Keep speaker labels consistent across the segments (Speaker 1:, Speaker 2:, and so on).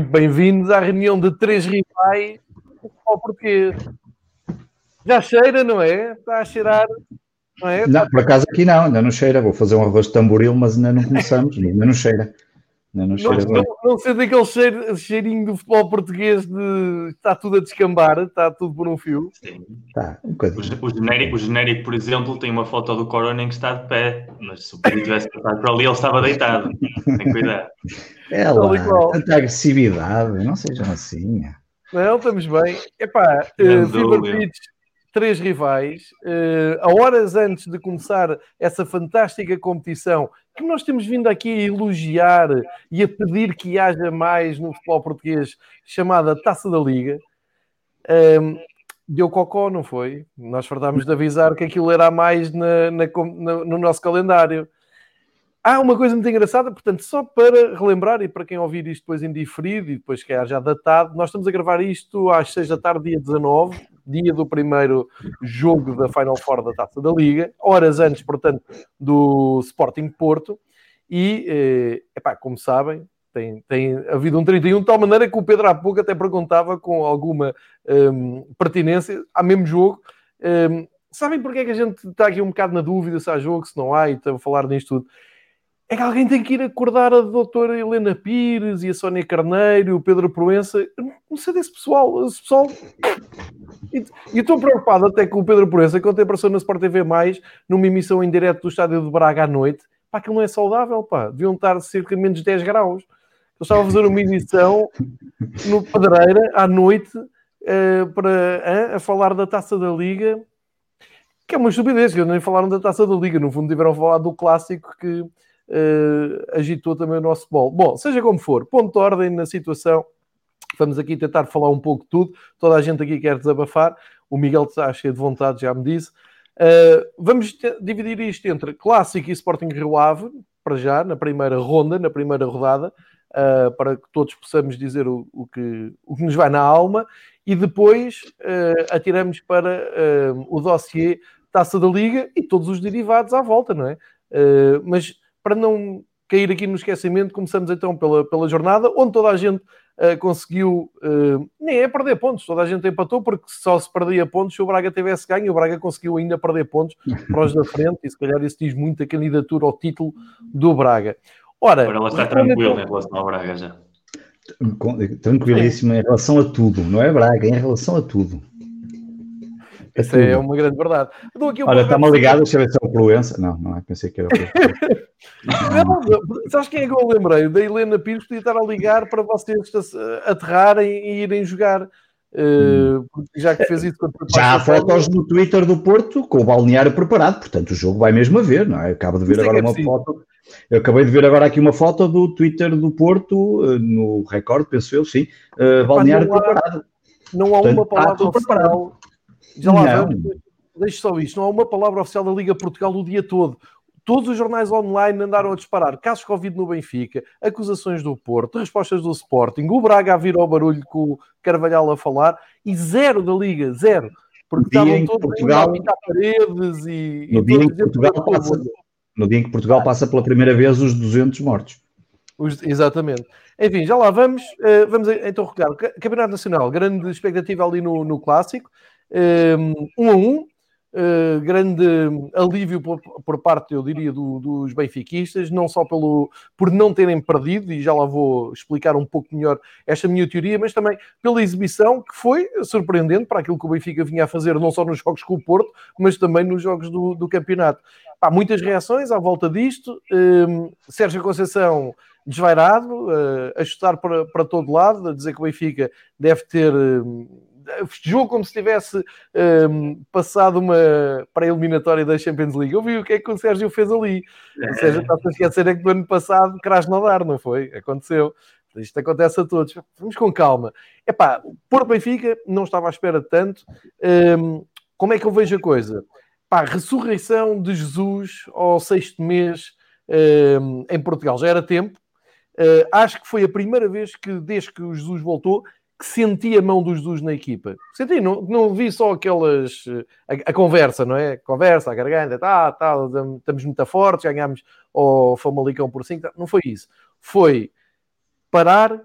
Speaker 1: Muito bem-vindos à reunião de três rivais futebol português. Já cheira, não é? Está a cheirar,
Speaker 2: não é? Não, por acaso aqui não, ainda não cheira. Vou fazer um arroz de tamboril, mas ainda não começamos, ainda não cheira.
Speaker 1: Não, não, não, não, daquele cheiro, cheirinho do futebol português de está tudo a descambar, está tudo por um fio. Sim.
Speaker 3: Tá, um o, o, genérico, o genérico, por exemplo, tem uma foto do Corona em que está de pé, mas se o Pedro tivesse passado por ali, ele estava deitado. Tem cuidado.
Speaker 2: É lá, tanta agressividade, não sejam assim.
Speaker 1: Não, estamos bem. Epá, uh, Fever Pitch três rivais, uh, a horas antes de começar essa fantástica competição que nós temos vindo aqui a elogiar e a pedir que haja mais no futebol português, chamada Taça da Liga. Deu cocó, não foi? Nós fartámos de avisar que aquilo era mais na, na, no nosso calendário. Há uma coisa muito engraçada, portanto, só para relembrar e para quem ouvir isto depois em diferido e depois que é já datado, nós estamos a gravar isto às 6 da tarde, dia 19, dia do primeiro jogo da Final Four da Taça da Liga, horas antes, portanto, do Sporting Porto. E, eh, epá, como sabem, tem, tem havido um 31, de tal maneira que o Pedro há pouco até perguntava com alguma um, pertinência, há mesmo jogo. Um, sabem porque é que a gente está aqui um bocado na dúvida se há jogo, se não há, e estou a falar nisto tudo? É que alguém tem que ir acordar a doutora Helena Pires e a Sónia Carneiro, o Pedro Proença. não sei desse pessoal. Esse pessoal. E estou preocupado até com o Pedro Proença, que ontem apareceu na Sport TV, numa emissão em direto do estádio de Braga à noite. Pá, aquilo não é saudável, pá. Deviam estar cerca de menos 10 graus. Eu estava a fazer uma emissão no Pedreira à noite uh, para, uh, a falar da taça da Liga, que é uma estupidez, que nem falaram da taça da Liga. No fundo, tiveram a falar do clássico que uh, agitou também o nosso bolo. Bom, seja como for, ponto de ordem na situação. Vamos aqui tentar falar um pouco de tudo. Toda a gente aqui quer desabafar. O Miguel está cheio de vontade, já me disse. Uh, vamos dividir isto entre Clássico e Sporting Rio Ave, para já, na primeira ronda, na primeira rodada, uh, para que todos possamos dizer o, o, que, o que nos vai na alma, e depois uh, atiramos para o dossiê Taça da Liga e todos os derivados à volta, não é? mas para não cair aqui no esquecimento, começamos então pela, pela jornada, onde toda a gente uh, conseguiu, uh, nem é perder pontos, toda a gente empatou, porque só se perdia pontos se o Braga tivesse ganho, o Braga conseguiu ainda perder pontos para os da frente, e se calhar isso diz muito a candidatura ao título do Braga.
Speaker 3: Ora, Agora ela está tranquila em relação ao Braga já.
Speaker 2: Tranquilíssima em relação a tudo, não é Braga, em relação a tudo.
Speaker 1: Essa é, é uma grande verdade.
Speaker 2: Olha, está-me ligado, deixa eu ver se é o Proença. Não, não é, pensei que era o
Speaker 1: Não, sabes quem é que eu lembrei? Da Helena Pires podia estar a ligar para vocês aterrarem e irem jogar. Uh, já que fez isso
Speaker 2: Já há fotos no Twitter do Porto com o balneário preparado, portanto o jogo vai mesmo a ver, não é? Eu acabo de ver isso é agora é uma foto. Eu acabei de ver agora aqui uma foto do Twitter do Porto, uh, no recorde, penso eu, sim, uh, balneário
Speaker 1: não
Speaker 2: há, preparado.
Speaker 1: Não há portanto, uma palavra oficial. Já lá vamos. Deixe só isto, não há uma palavra oficial da Liga Portugal o dia todo. Todos os jornais online andaram a disparar casos Covid no Benfica, acusações do Porto, respostas do Sporting, o Braga a vir ao barulho com o Carvalhal a falar e zero da Liga, zero.
Speaker 2: Porque estavam todos Portugal, a pintar paredes e. No, e dia em que Portugal passa, no dia em que Portugal passa pela primeira vez os 200 mortos.
Speaker 1: Os, exatamente. Enfim, já lá vamos. Uh, vamos então recolher. Campeonato Nacional, grande expectativa ali no, no Clássico. Um a um, Uh, grande alívio por, por, parte, eu diria, do, dos benfiquistas, não só pelo, por não terem perdido, e já lá vou explicar um pouco melhor esta minha teoria, mas também pela exibição que foi surpreendente para aquilo que o Benfica vinha a fazer, não só nos jogos com o Porto, mas também nos jogos do, do campeonato. Há muitas reações à volta disto. Um, Sérgio Conceição desvairado, uh, a chutar para, para todo lado, a dizer que o Benfica deve ter. Um, festejou como se tivesse um, passado uma pré-eliminatória da Champions League. Eu vi o que é que o Sérgio fez ali. O Sérgio está a esquecer é que do ano passado Krasnodar, não foi? Aconteceu. Isto acontece a todos. Vamos com calma. Epá, por Benfica, não estava à espera de tanto. Um, como é que eu vejo a coisa? Pá, ressurreição de Jesus ao sexto mês um, em Portugal. Já era tempo. Uh, acho que foi a primeira vez que, desde que o Jesus voltou, que senti a mão dos Jesus na equipa. Senti, não, não vi só aquelas. A, a, conversa, não é? Conversa, a garganta, tá, tá, estamos muito fortes, ganhámos ao Famalicão por 5. Tá, não foi isso. Foi parar,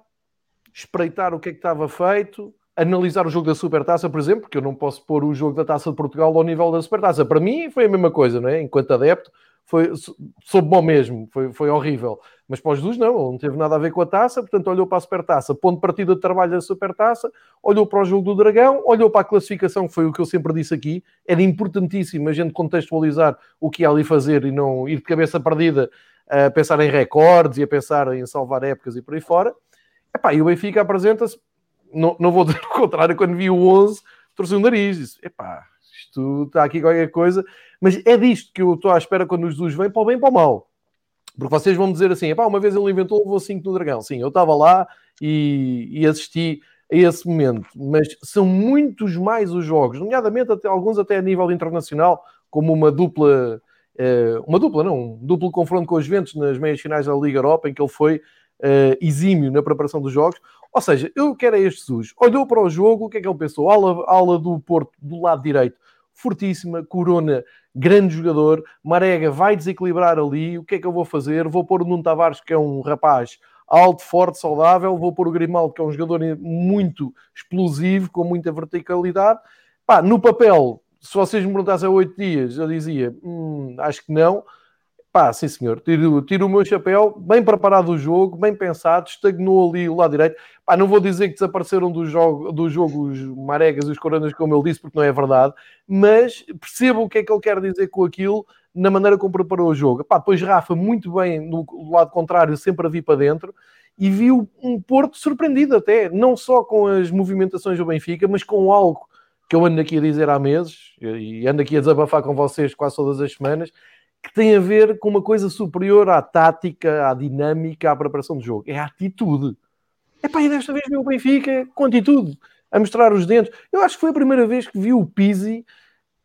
Speaker 1: espreitar o que é que estava feito, analisar o jogo da Supertaça, por exemplo, porque eu não posso pôr o jogo da Taça de Portugal ao nível da Supertaça. Para mim foi a mesma coisa, não é? Enquanto adepto, foi, soube bom mesmo, foi, foi horrível. Mas para os Jesus não, não teve nada a ver com a taça, portanto olhou para a Supertaça, ponto de partida de trabalho da Supertaça, olhou para o jogo do Dragão, olhou para a classificação, que foi o que eu sempre disse aqui, era importantíssimo a gente contextualizar o que ia ali fazer e não ir de cabeça perdida a pensar em recordes e a pensar em salvar épocas e por aí fora. Epá, e o Benfica apresenta-se, não, não vou dizer o contrário, quando vi o 11, trouxe o nariz, disse, epá, isto está aqui qualquer coisa, mas é disto que eu estou à espera quando o Jesus vem, para o bem e para o mal. Porque vocês vão dizer assim, uma vez ele inventou o voo 5 no Dragão. Sim, eu estava lá e, e, assisti a esse momento, mas são muitos mais os jogos, nomeadamente até, alguns até a nível internacional, como uma dupla, uh, uma dupla não, um duplo confronto com os Juventus nas meias finais da Liga Europa, em que ele foi uh, exímio na preparação dos jogos. Ou seja, eu quero é este Jesus. Olhou para o jogo, o que é que ele pensou? Ala, ala do Porto, do lado direito, fortíssima, Corona, grande jogador, Marega vai desequilibrar ali, o que é que eu vou fazer? Vou pôr o Nuno Tavares, que é um rapaz alto, forte, saudável, vou pôr o Grimaldo, que é um jogador muito explosivo, com muita verticalidade. Pá, no papel, se vocês me perguntassem há oito dias, eu dizia, hum, acho que não, Pá, sim senhor, tiro, tiro o meu chapéu, bem preparado o jogo, bem pensado, estagnou ali o lado direito. Pá, não vou dizer que desapareceram do jogo, do jogo os Maregas e os Coronas, como ele disse, porque não é verdade, mas percebo o que é que ele quer dizer com aquilo na maneira como preparou o jogo. Pá, depois Rafa, muito bem no, do lado contrário, sempre a vir para dentro, e viu um Porto surpreendido até, não só com as movimentações do Benfica, mas com algo que eu ando aqui a dizer há meses, e ando aqui a desabafar com vocês quase todas as semanas, que tem a ver com uma coisa superior à tática, à dinâmica, à preparação do jogo. É a atitude. É pá, e desta vez viu o Benfica com atitude, a mostrar os dentes. Eu acho que foi a primeira vez que viu o Pizzi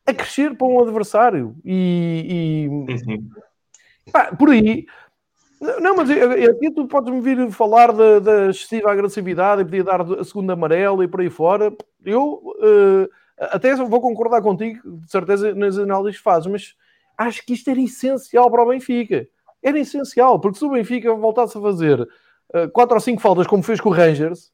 Speaker 1: a crescer para um adversário. E. e... Sim, por aí. Não, mas aqui tu podes-me vir falar da, da, excessiva agressividade e podia dar a segunda amarela e por aí fora. Eu uh, até vou concordar contigo, de certeza, nas análises que fazes, mas acho que isto era essencial para o Benfica. Era essencial, porque se o Benfica voltasse a fazer uh, quatro ou cinco faltas como fez com o Rangers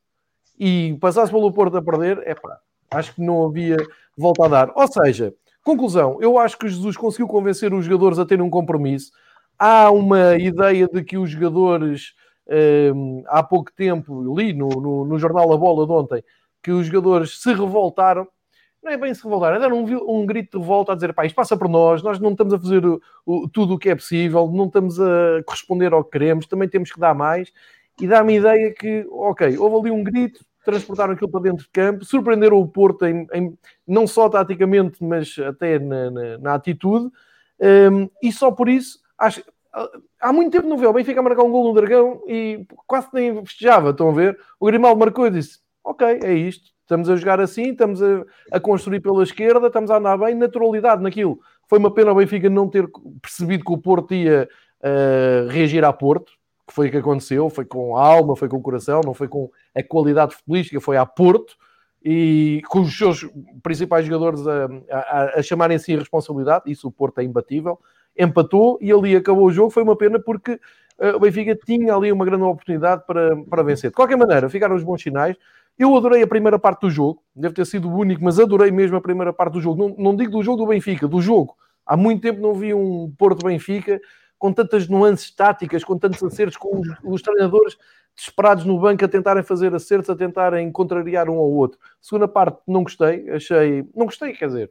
Speaker 1: e passasse pelo Porto a perder, é pá, acho que não havia volta a dar. Ou seja, conclusão, eu acho que Jesus conseguiu convencer os jogadores a terem um compromisso. Há uma ideia de que os jogadores, um, há pouco tempo, li no, no, no jornal A Bola de ontem, que os jogadores se revoltaram não é bem se revoltar, é dar um, um grito de revolta a dizer, pá, isto passa por nós, nós não estamos a fazer o, o, tudo o que é possível, não estamos a corresponder ao que queremos, também temos que dar mais, e dá-me a ideia que, ok, houve ali um grito, transportaram aquilo para dentro de campo, surpreenderam o Porto em, em não só taticamente, mas até na, na, na atitude, um, e só por isso, acho, há muito tempo não vê o Benfica marcar um gol no Dragão e quase nem festejava, estão a ver? O Grimaldo marcou e disse, ok, é isto, Estamos a jogar assim, estamos a, a, construir pela esquerda, estamos a andar bem, naturalidade naquilo. Foi uma pena o Benfica não ter percebido que o Porto ia uh, reagir a Porto, que foi o que aconteceu, foi com a alma, foi com o coração, não foi com a qualidade futebolística, foi a Porto, e com os seus principais jogadores a, a, a chamarem-se a responsabilidade, isso o Porto é imbatível, empatou e ali acabou o jogo, foi uma pena porque o Benfica tinha ali uma grande oportunidade para, para vencer. De qualquer maneira, ficaram os bons sinais, eu adorei a primeira parte do jogo, deve ter sido o único, mas adorei mesmo a primeira parte do jogo. Não, não digo do jogo do Benfica, do jogo. Há muito tempo não vi um Porto Benfica com tantas nuances táticas, com tantos acertos, com os, os, treinadores desesperados no banco a tentarem fazer acertos, a tentarem contrariar um ao outro. Segunda parte, não gostei, achei. Não gostei, quer dizer,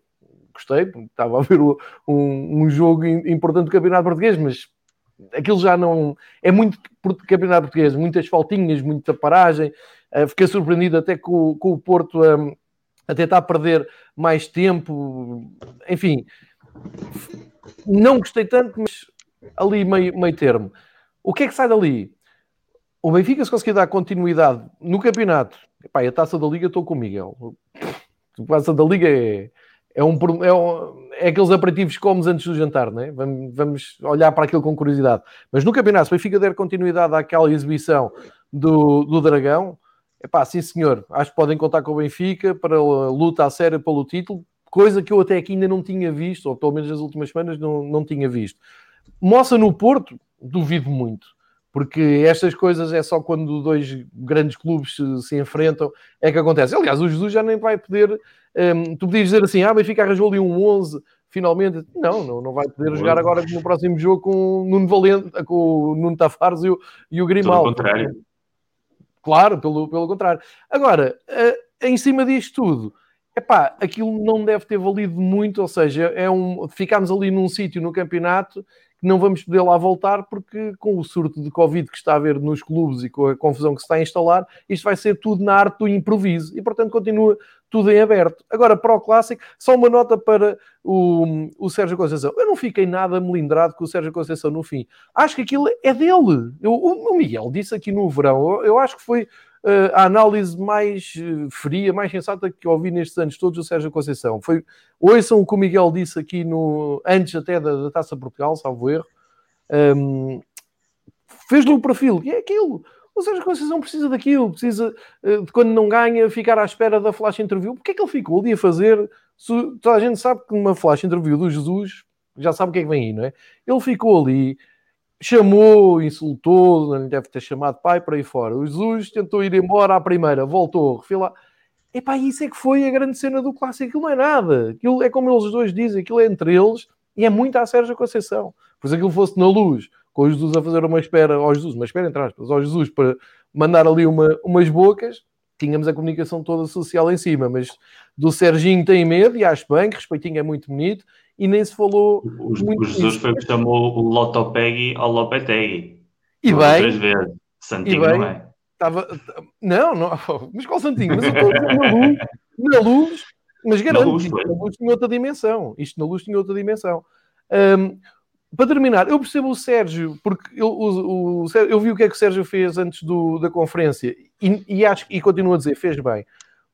Speaker 1: gostei, estava a ver um, um jogo importante do Campeonato Português, mas aquilo já não. É muito Campeonato Português, muitas faltinhas, muita paragem. Uh, fiquei surpreendido até com, com o Porto um, a tentar perder mais tempo. Enfim, não gostei tanto, mas ali meio, meio termo. O que é que sai dali? O Benfica, se conseguir dar continuidade no campeonato, epá, a taça da Liga, estou com o Miguel. A taça da Liga é, é, um, é, um, é aqueles aperitivos que comes antes do jantar, não é? Vamos, vamos olhar para aquilo com curiosidade. Mas no campeonato, se o Benfica der continuidade àquela exibição do, do Dragão, Epá, sim senhor, acho que podem contar com o Benfica para a luta a sério pelo título, coisa que eu até aqui ainda não tinha visto, ou pelo menos nas últimas semanas não, não tinha visto. Moça no Porto, duvido muito, porque estas coisas é só quando dois grandes clubes se, se enfrentam é que acontece. Aliás, o Jesus já nem vai poder. Um, tu podias dizer assim: ah, Benfica arranjou ali um 11 finalmente. Não, não, não vai poder jogar agora no próximo jogo com o Nuno Valente, com o Nuno Tavares e o, e o Grimaldo. Pelo contrário. Claro, pelo, pelo contrário. Agora, uh, em cima disto tudo, epá, aquilo não deve ter valido muito, ou seja, é um, ficámos ali num sítio no campeonato não vamos poder lá voltar porque com o surto de Covid que está a haver nos clubes e com a confusão que se está a instalar, isto vai ser tudo na arte do improviso e, portanto, continua tudo em aberto. Agora, para o Clássico, só uma nota para o, o Sérgio Conceição. Eu não fiquei nada melindrado com o Sérgio Conceição no fim. Acho que aquilo é dele. Eu, o Miguel disse aqui no verão, eu, eu acho que foi a análise mais uh, fria, mais sensata que ouvi nestes anos todos do Sérgio Conceição. Foi, ouçam o que o Miguel disse aqui no, antes até da, da Taça Portugal, salvo erro. Um, Fez-lhe um perfil, e é aquilo. O Sérgio Conceição precisa daquilo, precisa uh, de quando não ganha ficar à espera da flash interview. Porquê é que ele ficou ali a fazer? Se, toda a gente sabe que numa flash interview do Jesus já sabe o que é que vem aí, não é? Ele ficou ali chamou, insultou, não deve ter chamado pai para aí fora. O Jesus tentou ir embora à primeira, voltou, refilar. Epá, isso é que foi a grande cena do clássico. Aquilo não é nada. Aquilo é como eles dois dizem, aquilo é entre eles e é muito a Sérgio Conceição. Por se aquilo fosse na luz, com o Jesus a fazer uma espera ao Jesus, uma espera entre aspas, ao Jesus para mandar ali uma, umas bocas, tínhamos a comunicação toda social em cima, mas do Serginho tem medo e acho bem, que respeitinho é muito bonito, e nem se falou.
Speaker 3: O, muito o Jesus foi o que chamou o Lotopegui ao Lopetegui.
Speaker 1: E bem. Três
Speaker 3: vezes. Santinho, bem, não é?
Speaker 1: Estava... Não, não, mas qual Santinho? Mas eu estou na luz, na luz, mas garanto, luz, isto na luz tinha outra dimensão. Isto na luz tinha outra dimensão. Um, para terminar, eu percebo o Sérgio, porque eu, o, o, eu vi o que é que o Sérgio fez antes do, da conferência e, e acho e continuo a dizer, fez bem.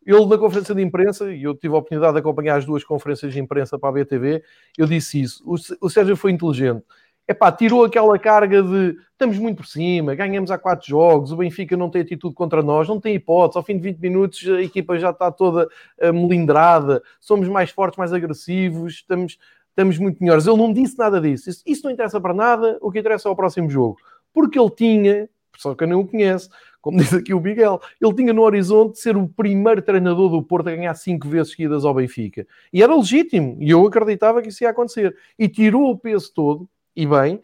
Speaker 1: Ele, na conferência de imprensa, e eu tive a oportunidade de acompanhar as duas conferências de imprensa para a BTV, eu disse isso. O, Sérgio foi inteligente. Epá, tirou aquela carga de estamos muito por cima, ganhamos há quatro jogos, o Benfica não tem atitude contra nós, não tem hipótese, ao fim de 20 minutos a equipa já está toda uh, melindrada, somos mais fortes, mais agressivos, estamos, estamos muito melhores. Ele não disse nada disso. Isso, isso não interessa para nada, o que interessa é o próximo jogo. Porque ele tinha, só que eu não o conheço, como diz aqui o Miguel, ele tinha no horizonte ser o primeiro treinador do Porto a ganhar cinco vezes seguidas ao Benfica. E era legítimo, e eu acreditava que isso ia acontecer. E tirou o peso todo, e bem,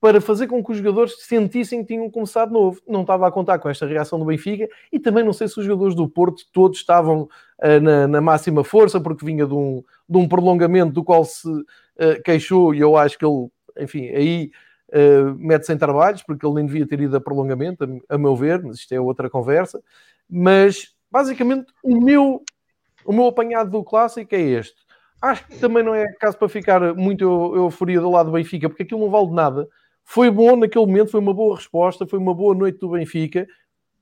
Speaker 1: para fazer com que os jogadores sentissem que tinham começado novo. Não estava a contar com esta reação do Benfica e também não sei se os jogadores do Porto todos estavam uh, na, na, máxima força, porque vinha de um, de um prolongamento do qual se uh, queixou, e eu acho que ele, enfim, aí uh, mete-se em trabalhos, porque ele nem devia ter ido a prolongamento, a, a, meu ver, mas isto é outra conversa. Mas, basicamente, o meu, o meu apanhado do clássico é este. Acho que também não é caso para ficar muito euforia do lado do Benfica, porque aquilo não vale de nada. Foi bom naquele momento, foi uma boa resposta, foi uma boa noite do Benfica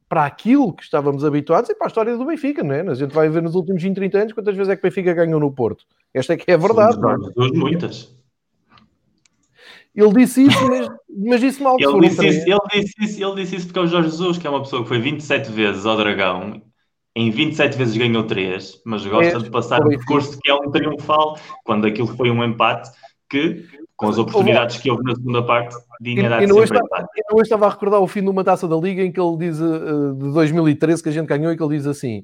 Speaker 1: para aquilo que estávamos habituados e para a história do Benfica, não é? A gente vai ver nos últimos 20, 30 anos quantas vezes é que o Benfica ganhou no Porto. Esta é que é a verdade.
Speaker 3: Sim, muitas.
Speaker 1: Ele disse isso, mas, mas disse mal.
Speaker 3: Ele disse, isso, ele, disse isso, ele disse isso porque é o Jorge Jesus, que é uma pessoa que foi 27 vezes ao Dragão, em 27 vezes ganhou 3, mas gosta é, de passar o percurso que é um triunfal, quando aquilo foi um empate que, com as oportunidades que houve na segunda parte, tinha dado sempre
Speaker 1: estava, empate. Eu hoje estava a recordar o fim de uma taça da Liga em que ele diz, uh, de 2013, que a gente ganhou, e que ele diz assim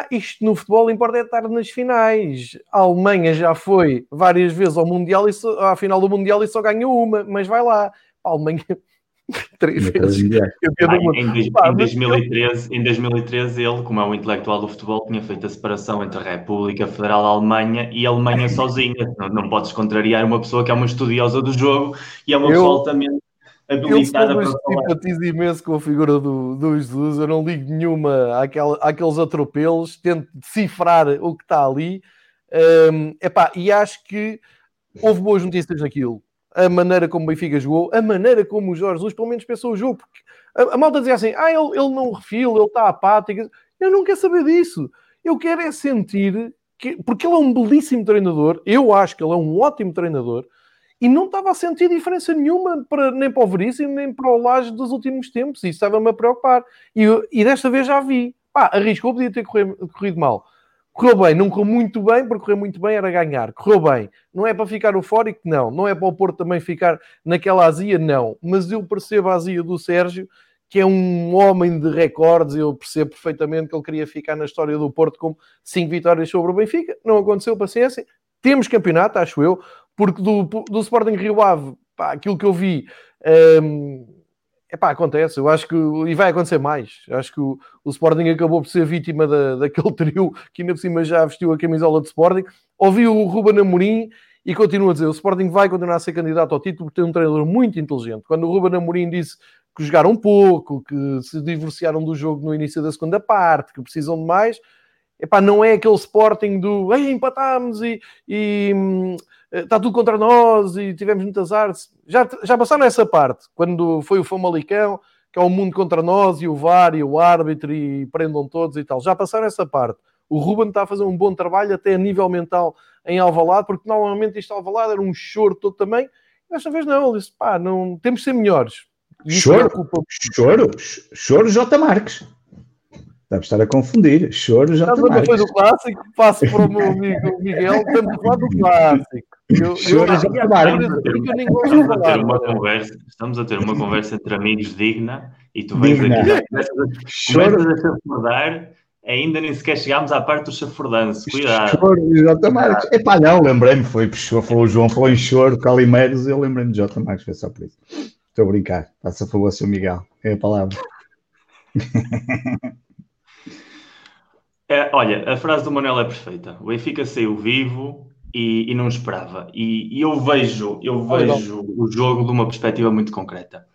Speaker 1: ah, isto no futebol importa é estar nas finais. A Alemanha já foi várias vezes ao Mundial e só, à final do Mundial e só ganhou uma, mas vai lá. A Alemanha três vezes.
Speaker 3: Ah, em, em, 2013, em 2013, ele, como é um intelectual do futebol, tinha feito a separação entre a República Federal da Alemanha e a Alemanha sozinha. Não, não podes contrariar uma pessoa que é uma estudiosa do jogo e é uma eu, pessoa altamente habilitada
Speaker 1: eu para falar. simpatizo imenso com a figura do, do Jesus, eu não ligo nenhuma àquela, àqueles atropelos, tento decifrar o que está ali. Um, epá, e acho que houve boas notícias naquilo. A maneira como o Benfica jogou, a maneira como o Jorge Jesus pelo menos pensou o jogo, porque a, a malta dizia assim: ah, ele, ele não refila, ele está apático. Eu não quero saber disso. Eu quero é sentir que, porque ele é um belíssimo treinador, eu acho que ele é um ótimo treinador e não estava a sentir diferença nenhuma para, nem para o Veríssimo, nem para o Laje dos últimos tempos. Isso estava-me a preocupar. E, e desta vez já vi. Pá, arriscou, podia ter corrido, corrido mal. Correu bem, não correu muito bem, porque correr muito bem era ganhar. Correu bem. Não é para ficar eufórico? Não. Não é para o Porto também ficar naquela azia? Não. Mas eu percebo a azia do Sérgio, que é um homem de recordes. Eu percebo perfeitamente que ele queria ficar na história do Porto com cinco vitórias sobre o Benfica. Não aconteceu, paciência. Temos campeonato, acho eu, porque do, do Sporting Rio Ave, pá, aquilo que eu vi. Hum, Epá, acontece, eu acho que e vai acontecer mais. Acho que o, o Sporting acabou por ser vítima da, daquele trio que ainda por cima já vestiu a camisola de Sporting. Ouvi o Ruben Amorim e continua a dizer: o Sporting vai continuar a ser candidato ao título porque tem um treinador muito inteligente. Quando o Ruben Amorim disse que jogaram pouco, que se divorciaram do jogo no início da segunda parte, que precisam de mais, epá, não é aquele Sporting do Ei, empatámos e, e hum, está tudo contra nós e tivemos muitas artes. Já, já passaram essa parte, quando foi o Famalicão, que é o mundo contra nós e o VAR e o árbitro e prendam todos e tal. Já passaram essa parte. O Ruben está a fazer um bom trabalho até a nível mental em Alvalade, porque normalmente isto Alvalade era um choro todo também. Desta vez não, ele disse, pá, não, temos de ser melhores.
Speaker 2: Choro, choro, choro J. Marques. Deve estar a confundir. Choro já
Speaker 1: Estás depois do clássico, passo para o meu amigo Miguel, estamos a falar do clássico. Eu,
Speaker 3: Choro eu, já estamos a ter uma conversa, estamos a ter uma conversa entre amigos digna e tu vens digna. aqui começas a chafurdar, ainda nem sequer chegámos à parte do chafurdanço. Cuidado.
Speaker 2: Choro, J. Marques. Epá, não, lembrei-me, foi, falou o João, falou em choro, Calimeiros, eu lembrei-me de J. Marques, foi só por isso. Estou a brincar, faça favor, seu Miguel, é a palavra.
Speaker 3: É, olha, a frase do Manuel é perfeita. O Benfica saiu vivo e, e não esperava. E, e, eu vejo, eu vejo o jogo de uma perspectiva muito concreta.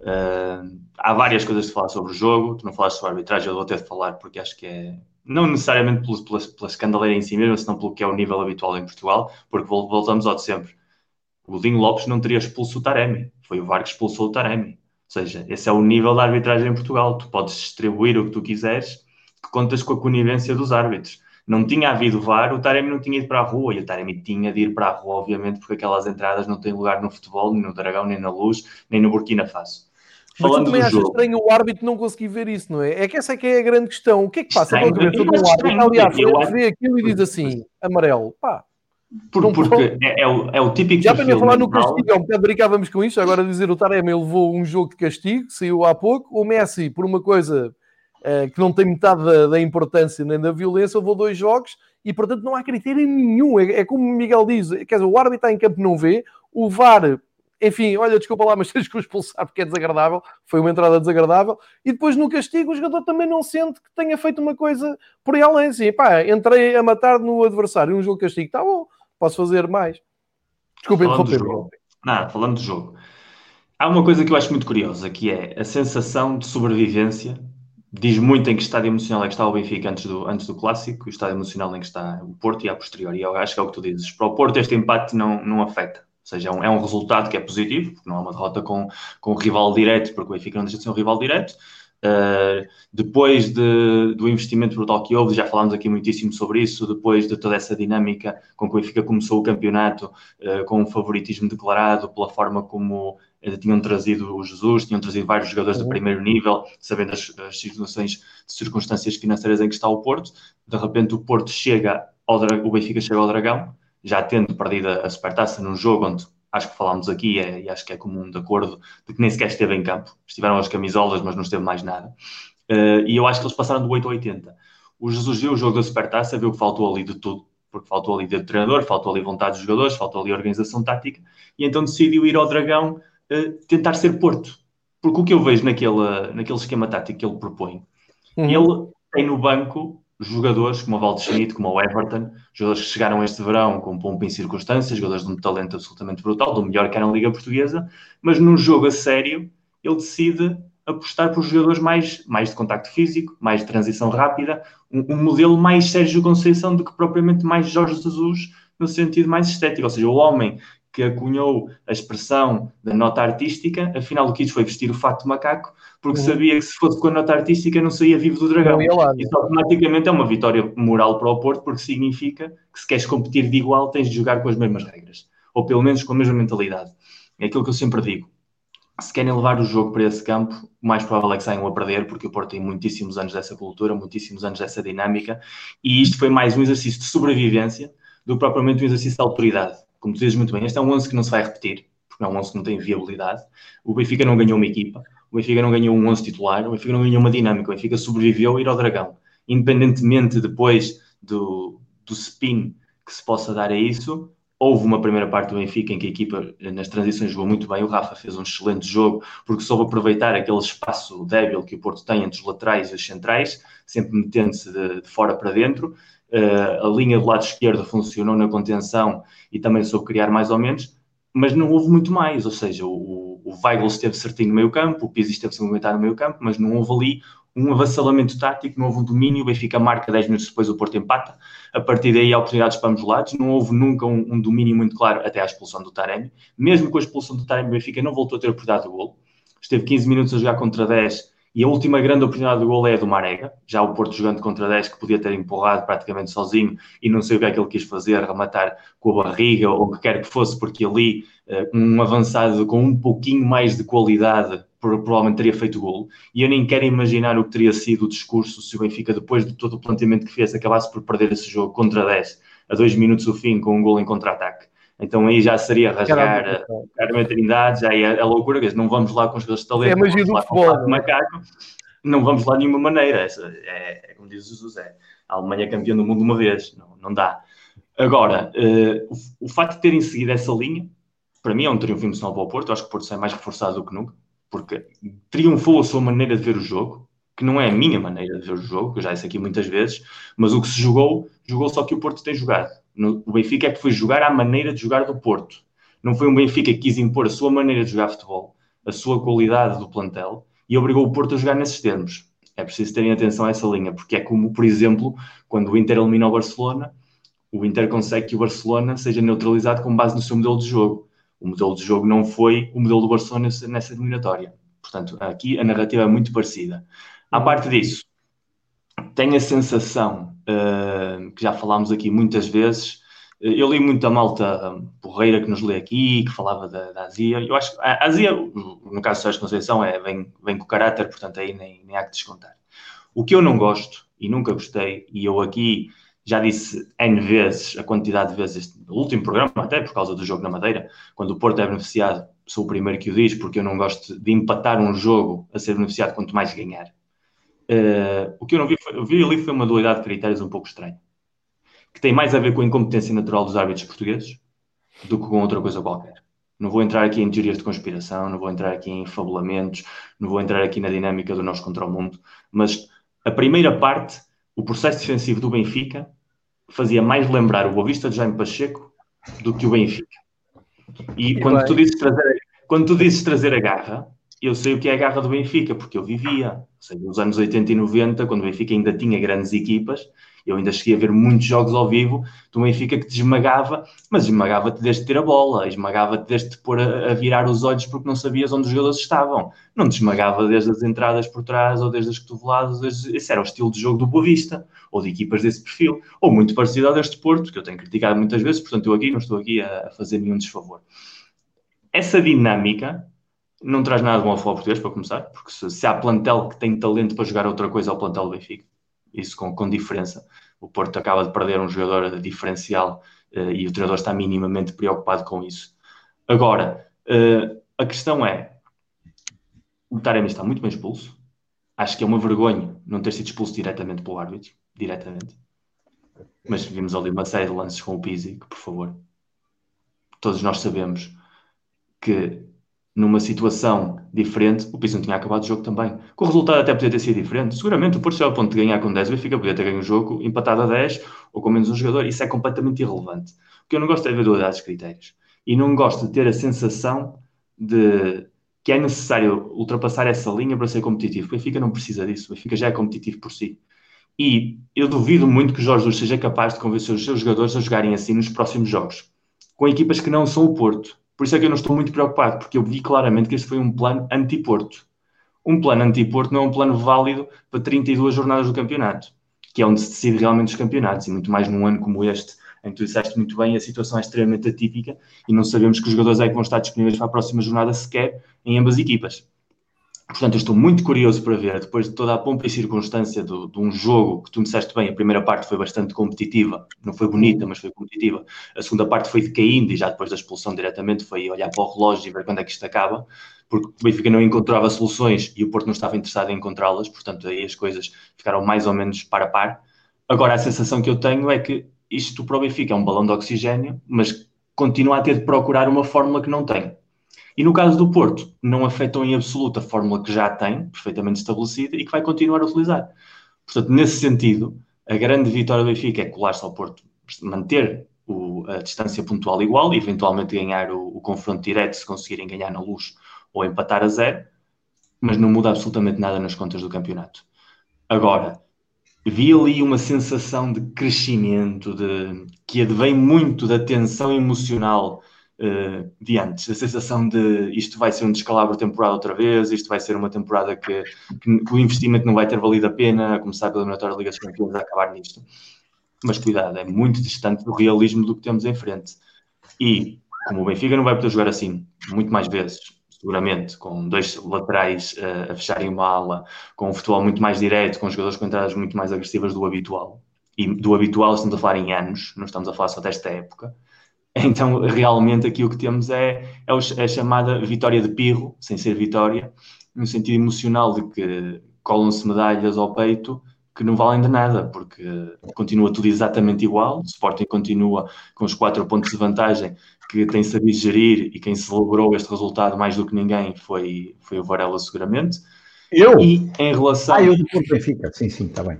Speaker 3: Uh, há várias coisas de falar sobre o jogo. Tu não falaste sobre a arbitragem, eu vou ter de falar porque acho que é não necessariamente pela, pela, pela escandaleira em si mesmo, senão pelo que é o nível habitual em Portugal, porque voltamos ao de sempre. O Dinho Lopes não teria expulso o Taremi, foi o VAR que expulsou o Taremi. Ou seja, esse é o nível da arbitragem em Portugal. Tu podes distribuir o que tu quiseres, que contas com a conivência dos árbitros. Não tinha havido VAR, o Taremi não tinha ido para a rua, e o Taremi tinha de ir para a rua, obviamente, porque aquelas entradas não têm lugar no futebol, nem no Dragão, nem na Luz, nem no Burkina Faso.
Speaker 1: Falando Mas tu também achas estranho o árbitro não conseguir ver isso, não é? É que essa é que é a grande questão. O que é que passa quando cabeça do árbitro ali à frente, vê aquilo e diz assim, amarelo, pá,
Speaker 3: por, porque é, é, o, é o típico.
Speaker 1: Já para falar no castigo, há um bocado brincávamos com isso. Agora dizer o Taremi levou um jogo de castigo, saiu há pouco. O Messi, por uma coisa que não tem metade da, da, importância nem da violência, levou dois jogos e, portanto, não há critério nenhum. É, é como o Miguel diz: quer dizer, o árbitro está em campo não vê, o VAR. Enfim, olha, desculpa lá, mas tens que o expulsar porque é desagradável. Foi uma entrada desagradável. E depois no castigo o jogador também não sente que tenha feito uma coisa por aí além. Assim, pá, entrei a matar no adversário um jogo castigo. Está bom, posso fazer mais. Desculpa interromper.
Speaker 3: Nada, falando do jogo. Há uma coisa que eu acho muito curiosa, que é a sensação de sobrevivência diz muito em que estado emocional é que está o Benfica antes do, antes do clássico, o estado emocional em que está o Porto e a posteriori. Eu acho que é o que tu dizes. Para o Porto, este empate não, não afeta. Ou seja, é um, é um resultado que é positivo, porque não é uma derrota com, com o rival direto, porque o Benfica não deixa de ser um rival direto. Uh, depois de, do investimento brutal que houve, já falámos aqui muitíssimo sobre isso, depois de toda essa dinâmica com que o Benfica começou o campeonato, uh, com um favoritismo declarado pela forma como tinham trazido o Jesus, tinham trazido vários jogadores uhum. de primeiro nível, sabendo as, as situações de circunstâncias financeiras em que está o Porto. De repente, o Porto chega ao o Benfica chega ao Dragão, já tendo perdido a Supertaça num jogo onde acho que falámos aqui é, e acho que é comum de acordo de que nem sequer esteve em campo. Estiveram as camisolas, mas não esteve mais nada. Uh, e eu acho que eles passaram do 8 ao 80. O Jesus viu o jogo da Supertaça, viu que faltou ali de tudo, porque faltou ali de treinador, faltou ali vontade dos jogadores, faltou ali organização tática, e então decidiu ir ao Dragão tentar ser Porto. Porque o que eu vejo naquele, naquele esquema tático que ele propõe, uhum. ele tem no banco jogadores como o Valde Schmidt, como o Everton, jogadores que chegaram este verão com pompa em circunstâncias, jogadores de um talento absolutamente brutal, do melhor que era na Liga Portuguesa, mas num jogo a sério, ele decide apostar por jogadores mais, mais de contacto físico, mais de transição rápida, um, um modelo mais Sérgio Conceição do que propriamente mais Jorge Jesus, no sentido mais estético, ou seja, o homem que acunhou a expressão da nota artística, afinal o que foi vestir o fato de macaco, porque uhum. sabia que se fosse com a nota artística não saía vivo do dragão. Lá, Isso automaticamente é uma vitória moral para o Porto, porque significa que se queres competir de igual tens de jogar com as mesmas regras, ou pelo menos com a mesma mentalidade. É aquilo que eu sempre digo. se querem levar o jogo para esse campo, o mais provável é que saiam a perder, porque o Porto tem muitíssimos anos dessa cultura, muitíssimos anos dessa dinâmica, e isto foi mais um exercício de sobrevivência do que propriamente um exercício de autoridade. Como tu dizes muito bem, este é um 11 que não se vai repetir, porque é um 11 que não tem viabilidade. O Benfica não ganhou uma equipa, o Benfica não ganhou um 11 titular, o Benfica não ganhou uma dinâmica, o Benfica sobreviveu a ir ao Dragão. Independentemente depois do, do spin que se possa dar a isso, houve uma primeira parte do Benfica em que a equipa nas transições jogou muito bem. O Rafa fez um excelente jogo porque soube aproveitar aquele espaço débil que o Porto tem entre os laterais e os centrais, sempre metendo-se de, de, fora para dentro. Uh, a linha do lado esquerdo funcionou na contenção e também soube criar mais ou menos, mas não houve muito mais. Ou seja, o, o Weigl esteve certinho no meio campo, o Pizzi esteve-se a movimentar no meio campo, mas não houve ali um avassalamento tático, não houve um domínio, o Benfica marca 10 minutos depois, o Porto empata, a partir daí oportunidades para ambos lados, não houve nunca um, um, domínio muito claro até à expulsão do Taremi, mesmo com a expulsão do Taremi, o Benfica não voltou a ter oportunidade de gol, esteve 15 minutos a jogar contra 10 e a última grande oportunidade de gol é a do Marega, já o Porto jogando contra 10 que podia ter empurrado praticamente sozinho e não sei o que é que ele quis fazer, rematar com a barriga ou o que quer que fosse, porque ali uh, um avançado com um pouquinho mais de qualidade provavelmente teria feito golo. E eu nem quero imaginar o que teria sido o discurso se o Benfica, depois de todo o planteamento que fez, acabasse por perder esse jogo contra 10, a 2 minutos do fim, com um golo em contra-ataque. Então aí já seria rasgar a Carmen Trindade, já é, é loucura, não vamos lá com os jogadores de talento, é magia do futebol. Macaco, não vamos lá de nenhuma maneira. Essa é, é como diz Jesus, é a Alemanha é campeã do mundo uma vez, não, não dá. Agora, uh, o, o facto de terem seguido essa linha, para mim é um triunfo emocional para o Porto, acho que o Porto sai mais reforçado do que nunca porque triunfou a sua maneira de ver o jogo, que não é a minha maneira de ver o jogo, que eu já disse aqui muitas vezes, mas o que se jogou, jogou só que o Porto tem jogado. No, o Benfica é que foi jogar à maneira de jogar do Porto. Não foi um Benfica que quis impor a sua maneira de jogar futebol, a sua qualidade do plantel, e obrigou o Porto a jogar nesses termos. É preciso terem atenção a essa linha, porque é como, por exemplo, quando o Inter elimina o Barcelona, o Inter consegue que o Barcelona seja neutralizado com base no seu modelo de jogo o modelo de jogo não foi o modelo do Barcelona nessa eliminatória. Portanto, aqui a narrativa é muito parecida. À parte disso, tenho a sensação, que já falámos aqui muitas vezes, uh, eu li muita malta um, porreira que nos lê aqui, que falava da, da Azia. Eu acho que a Azia, no caso de Sérgio Conceição, é, vem, vem com caráter, portanto aí nem, nem há que descontar. O que eu não gosto, e nunca gostei, e eu aqui já disse N vezes, a quantidade de vezes, no último programa, até por causa do jogo na Madeira, quando o Porto é beneficiado, sou o primeiro que o diz, porque eu não gosto de empatar um jogo a ser beneficiado quanto mais ganhar. Uh, o que eu não vi, foi, eu vi ali foi uma dualidade de critérios um pouco estranha, que tem mais a ver com a incompetência natural dos árbitros portugueses do que com outra coisa qualquer. Não vou entrar aqui em teorias de conspiração, não vou entrar aqui em fabulamentos, não vou entrar aqui na dinâmica do nós contra o mundo, mas a primeira parte o processo defensivo do Benfica fazia mais lembrar o Boavista de Jaime Pacheco do que o Benfica. E, e quando, tu dizes trazer, quando tu dizes trazer a garra, eu sei o que é a garra do Benfica, porque eu vivia. Seja, nos anos 80 e 90, quando o Benfica ainda tinha grandes equipas, eu ainda cheguei a ver muitos jogos ao vivo do Benfica que te esmagava, mas esmagava-te desde ter a bola, esmagava-te desde te pôr a, a, virar os olhos porque não sabias onde os jogadores estavam. Não te esmagava desde as entradas por trás ou desde as cotoveladas. Desde... Esse era o estilo de jogo do Boa Vista, ou de equipas desse perfil, ou muito parecido ao deste Porto, que eu tenho criticado muitas vezes, portanto eu aqui não estou aqui a fazer nenhum desfavor. Essa dinâmica não traz nada de bom ao futebol português, para começar, porque se, se há plantel que tem talento para jogar outra coisa, é o plantel do Benfica isso com, com diferença. O Porto acaba de perder um jogador diferencial uh, e o treinador está minimamente preocupado com isso. Agora, uh, a questão é: o Taremi está muito bem expulso. Acho que é uma vergonha não ter sido expulso diretamente pelo árbitro, diretamente. Mas vimos ali uma série de lances com o Pizzi, que, por favor, todos nós sabemos que numa situação diferente, o Pizzi não tinha acabado o jogo também. Com o resultado até podia ter sido diferente. Seguramente o Porto chegou ao ponto de ganhar com 10, o Benfica podia ter ganho o jogo empatado a 10 ou com menos um jogador. Isso é completamente irrelevante. O que eu não gosto de ver dualidades de critérios. E não gosto de ter a sensação de que é necessário ultrapassar essa linha para ser competitivo. O Benfica não precisa disso. O Benfica já é competitivo por si. E eu duvido muito que o Jorge Luz seja capaz de convencer os seus jogadores a jogarem assim nos próximos jogos. Com equipas que não são o Porto por isso é que eu não estou muito preocupado, porque eu vi claramente que este foi um plano anti-Porto. Um plano anti-Porto não é um plano válido para 32 jornadas do campeonato, que é onde se decide realmente os campeonatos, e muito mais num ano como este, em que tu disseste muito bem, a situação é extremamente atípica e não sabemos que os jogadores é que vão estar disponíveis para a próxima jornada sequer em ambas equipas. Portanto, eu estou muito curioso para ver, depois de toda a pompa e circunstância do, de um jogo que tu me disseste bem, a primeira parte foi bastante competitiva, não foi bonita, mas foi competitiva. A segunda parte foi decaindo e já depois da expulsão diretamente foi olhar para o relógio e ver quando é que isto acaba, porque o Benfica não encontrava soluções e o Porto não estava interessado em encontrá-las, portanto aí as coisas ficaram mais ou menos par a par. Agora, a sensação que eu tenho é que isto para o Benfica é um balão de oxigênio, mas continua a ter de procurar uma fórmula que não tem e no caso do Porto, não afetam em absoluto a fórmula que já tem, perfeitamente estabelecida, e que vai continuar a utilizar. Portanto, nesse sentido, a grande vitória do Benfica é colar-se ao Porto, manter o, a distância pontual igual e eventualmente ganhar o, o, confronto direto se conseguirem ganhar na luz ou empatar a zero, mas não muda absolutamente nada nas contas do campeonato. Agora, vi ali uma sensação de crescimento, de, que advém muito da tensão emocional uh, de antes. A sensação de isto vai ser um descalabro temporada outra vez, isto vai ser uma temporada que, que, que o investimento não vai ter valido a pena, a começar pela eliminatória da Liga dos Campeões a acabar nisto. Mas cuidado, é muito distante do realismo do que temos em frente. E, como o Benfica não vai poder jogar assim muito mais vezes, seguramente, com dois laterais uh, a fecharem uma ala, com um futebol muito mais direto, com jogadores com entradas muito mais agressivas do habitual. E do habitual estamos a falar em anos, não estamos a falar só desta época. Então, realmente, aqui o que temos é, é, é a chamada vitória de pirro, sem ser vitória, no sentido emocional de que colam-se medalhas ao peito que não valem de nada, porque continua tudo exatamente igual. O Sporting continua com os quatro pontos de vantagem que tem sabido gerir e quem celebrou este resultado mais do que ninguém foi, foi o Varela, seguramente.
Speaker 2: Eu?
Speaker 3: E em relação.
Speaker 2: Ah, eu do Porto Benfica, sim, sim, está bem.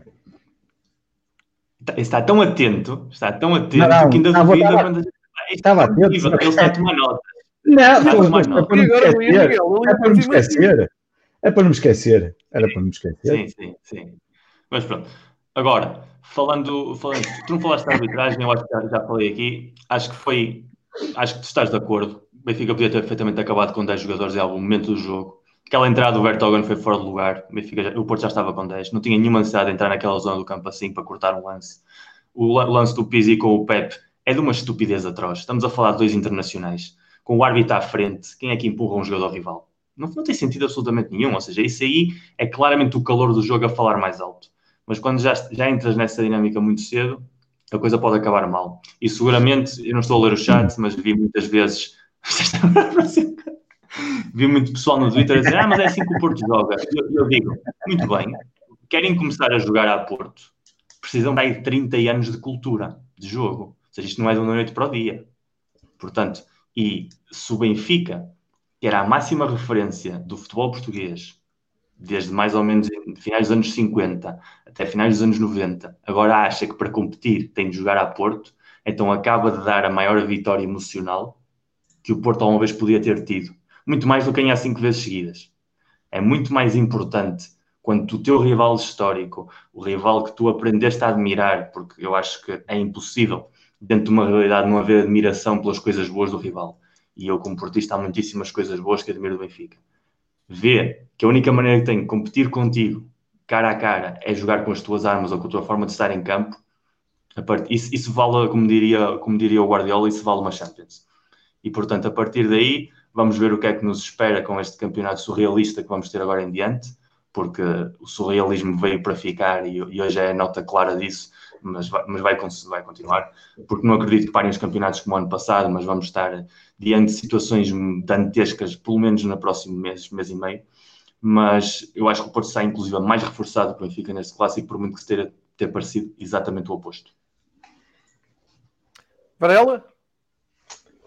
Speaker 3: Está tão atento, está tão atento não, não, que ainda duvida quando
Speaker 2: Estava atento.
Speaker 3: Ele está a tomar nota.
Speaker 2: Não, não, é para não esquecer. É para não esquecer. É para não me esquecer. Era para não me esquecer.
Speaker 3: Sim, sim, sim. Mas pronto. Agora, falando, falando tu não falaste da arbitragem, eu acho que já, já falei aqui. Acho que foi. Acho que tu estás de acordo. O Benfica podia ter perfeitamente acabado com 10 jogadores em algum momento do jogo. Aquela entrada do Vertogen foi fora de lugar. O, Benfica, o Porto já estava com 10. Não tinha nenhuma necessidade de entrar naquela zona do campo assim para cortar um lance. O lance do Pizzi com o Pep é de uma estupidez atroz. Estamos a falar de dois internacionais, com o árbitro à frente, quem é que empurra um jogador rival? Não, não tem sentido absolutamente nenhum. Ou seja, isso aí é claramente o calor do jogo a falar mais alto. Mas quando já, já entras nessa dinâmica muito cedo, a coisa pode acabar mal. E seguramente, eu não estou a ler o chat, mas vi muitas vezes. vi muito pessoal no Twitter a dizer: Ah, mas é assim que o Porto joga. Eu, eu digo: Muito bem, querem começar a jogar a Porto, precisam de 30 anos de cultura de jogo seja, isto não é de uma noite para o dia. Portanto, e se o Benfica, que era a máxima referência do futebol português, desde mais ou menos finais dos anos 50 até finais dos anos 90, agora acha que para competir tem de jogar a Porto, então acaba de dar a maior vitória emocional que o Porto alguma vez podia ter tido. Muito mais do que ganhar cinco vezes seguidas. É muito mais importante quando o teu rival histórico, o rival que tu aprendeste a admirar, porque eu acho que é impossível dentro de uma realidade não haver admiração pelas coisas boas do rival. E eu, como portista, há muitíssimas coisas boas que admiro do Benfica. Ver que a única maneira que tenho de competir contigo, cara a cara, é jogar com as tuas armas ou com a tua forma de estar em campo, isso, isso vale, como diria, como diria o Guardiola, isso vale uma Champions. E, portanto, a partir daí, vamos ver o que é que nos espera com este campeonato surrealista que vamos ter agora em diante, porque o surrealismo veio para ficar e, e hoje é a nota clara disso mas, vai, mas vai, vai continuar, porque não acredito que parem os campeonatos como o ano passado, mas vamos estar diante de situações dantescas, pelo menos no próximo mês, mês e meio. Mas eu acho que o Porto está, inclusive, mais reforçado para o Benfica neste clássico, por muito que se ter, ter parecido exatamente o oposto.
Speaker 1: Varela?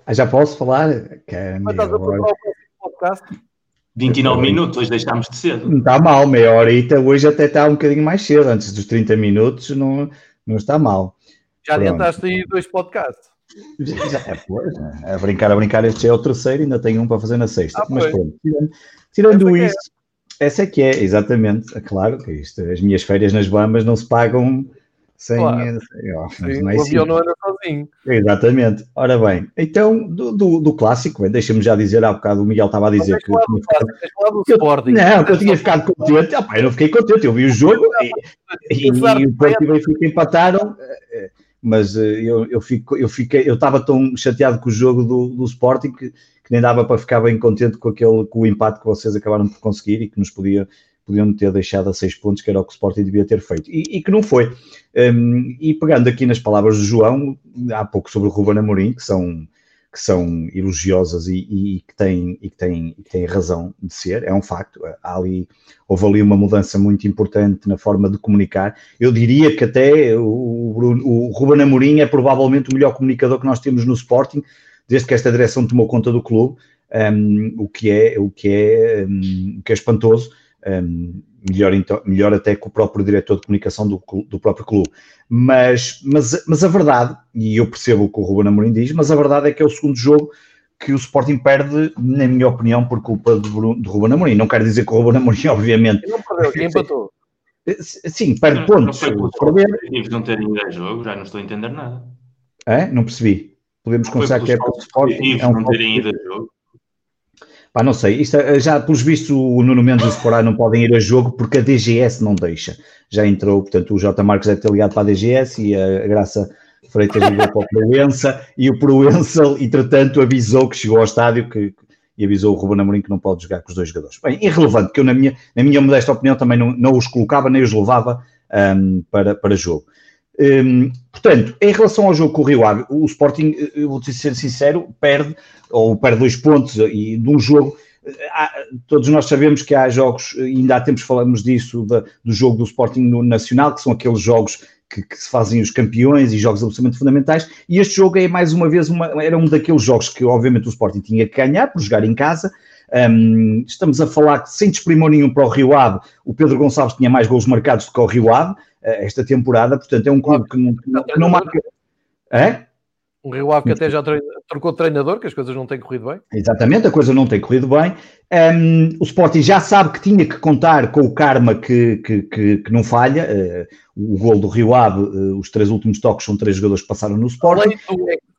Speaker 2: Ah, já posso falar? Que é
Speaker 1: Mas estás a preparar o podcast?
Speaker 3: 29 minutos, hoje deixámos de cedo.
Speaker 2: Não está mal, meia horita. Hoje até está um bocadinho mais cedo, antes dos 30 minutos, não, não está mal.
Speaker 1: Já adiantaste aí dois podcasts.
Speaker 2: Já, é, pois, a brincar, a brincar, este é o terceiro, ainda tenho um para fazer na sexta. Ah, Mas pronto, tirando, tirando é isso, é. essa é que é, exatamente. É claro que isto, as minhas férias nas Bahamas não se pagam sem.
Speaker 1: Claro. Sim, não é o avião não anda sozinho.
Speaker 2: Exatamente. Ora bem, então, do, do, do clássico, deixa-me já dizer, há bocado o Miguel estava a dizer que.
Speaker 1: Claro,
Speaker 2: ficado, que eu, não, que eu tinha ficado contente. Ah, eu não fiquei contente, eu vi o jogo e, e, e o Porto e o Benfica empataram. Eh, mas eu, eu, fico, eu fiquei, eu estava tão chateado com o jogo do, do Sporting que, que nem dava para ficar bem contente com aquele com o empate que vocês acabaram por conseguir e que nos podia podiam ter deixado a seis pontos, que era o que o Sporting devia ter feito, e, e que não foi. Um, e pegando aqui nas palavras do João, há pouco sobre o Ruben Amorim, que são, que são elogiosas e, e, que têm, e, que têm, e que têm razão de ser, é um facto. Há ali, houve ali uma mudança muito importante na forma de comunicar. Eu diria que até o, Bruno, o Ruben Amorim é provavelmente o melhor comunicador que nós temos no Sporting, desde que esta direção tomou conta do clube, um, o, que é, o, que é, um, o que é espantoso um, melhor, então, melhor até que o próprio diretor de comunicação do, do próprio clube. Mas, mas, mas a verdade, e eu percebo o que o Ruben Amorim diz, mas a verdade é que é o segundo jogo que o Sporting perde, na minha opinião, por culpa de, de Ruben Amorim. Não quero dizer que o Ruben Amorim, obviamente...
Speaker 1: Não perdeu, quem empatou?
Speaker 2: Sim, perde não, pontos.
Speaker 3: Não foi perder. não terem ido a jogo, já não estou a entender nada.
Speaker 2: É? Não percebi. Podemos considerar que é para o Sporting. É um
Speaker 3: não terem ido a jogo.
Speaker 2: Pá, não sei, isto, é, já pelos vistos o Nuno Mendes e o Sporá não podem ir a jogo porque a DGS não deixa. Já entrou, portanto, o J. Marcos deve ter ligado para a DGS e a Graça Freitas ligou para o Proença e o Proença, entretanto, avisou que chegou ao estádio que, e avisou o Ruben Amorim que não pode jogar com os dois jogadores. Bem, irrelevante, que eu na minha, na minha modesta opinião também não, não os colocava nem os levava um, para, para jogo. Um, portanto, em relação ao jogo com o Rio Ave, o Sporting, eu vou ser sincero, perde, ou perde dois pontos e de um jogo. Há, todos nós sabemos que há jogos, ainda há tempos falamos disso, da, do jogo do Sporting no Nacional, que são aqueles jogos que, que, se fazem os campeões e jogos absolutamente fundamentais, e este jogo é mais uma vez, uma, era um daqueles jogos que obviamente o Sporting tinha que ganhar por jogar em casa, um, estamos a falar que sem desprimor nenhum para o Rio Ave, o Pedro Gonçalves tinha mais gols marcados do que o Rio Ave, eh, esta temporada, portanto é um clube que não, que não marca. É?
Speaker 1: Um Rio Ave que até já trocou de treinador, que as coisas não têm corrido bem.
Speaker 2: Exatamente, a coisa não tem corrido bem. Um, o Sporting já sabe que tinha que contar com o karma que, que, que, que não falha. Uh, o gol do Rio Ave, uh, os três últimos toques são três jogadores que passaram no Sporting.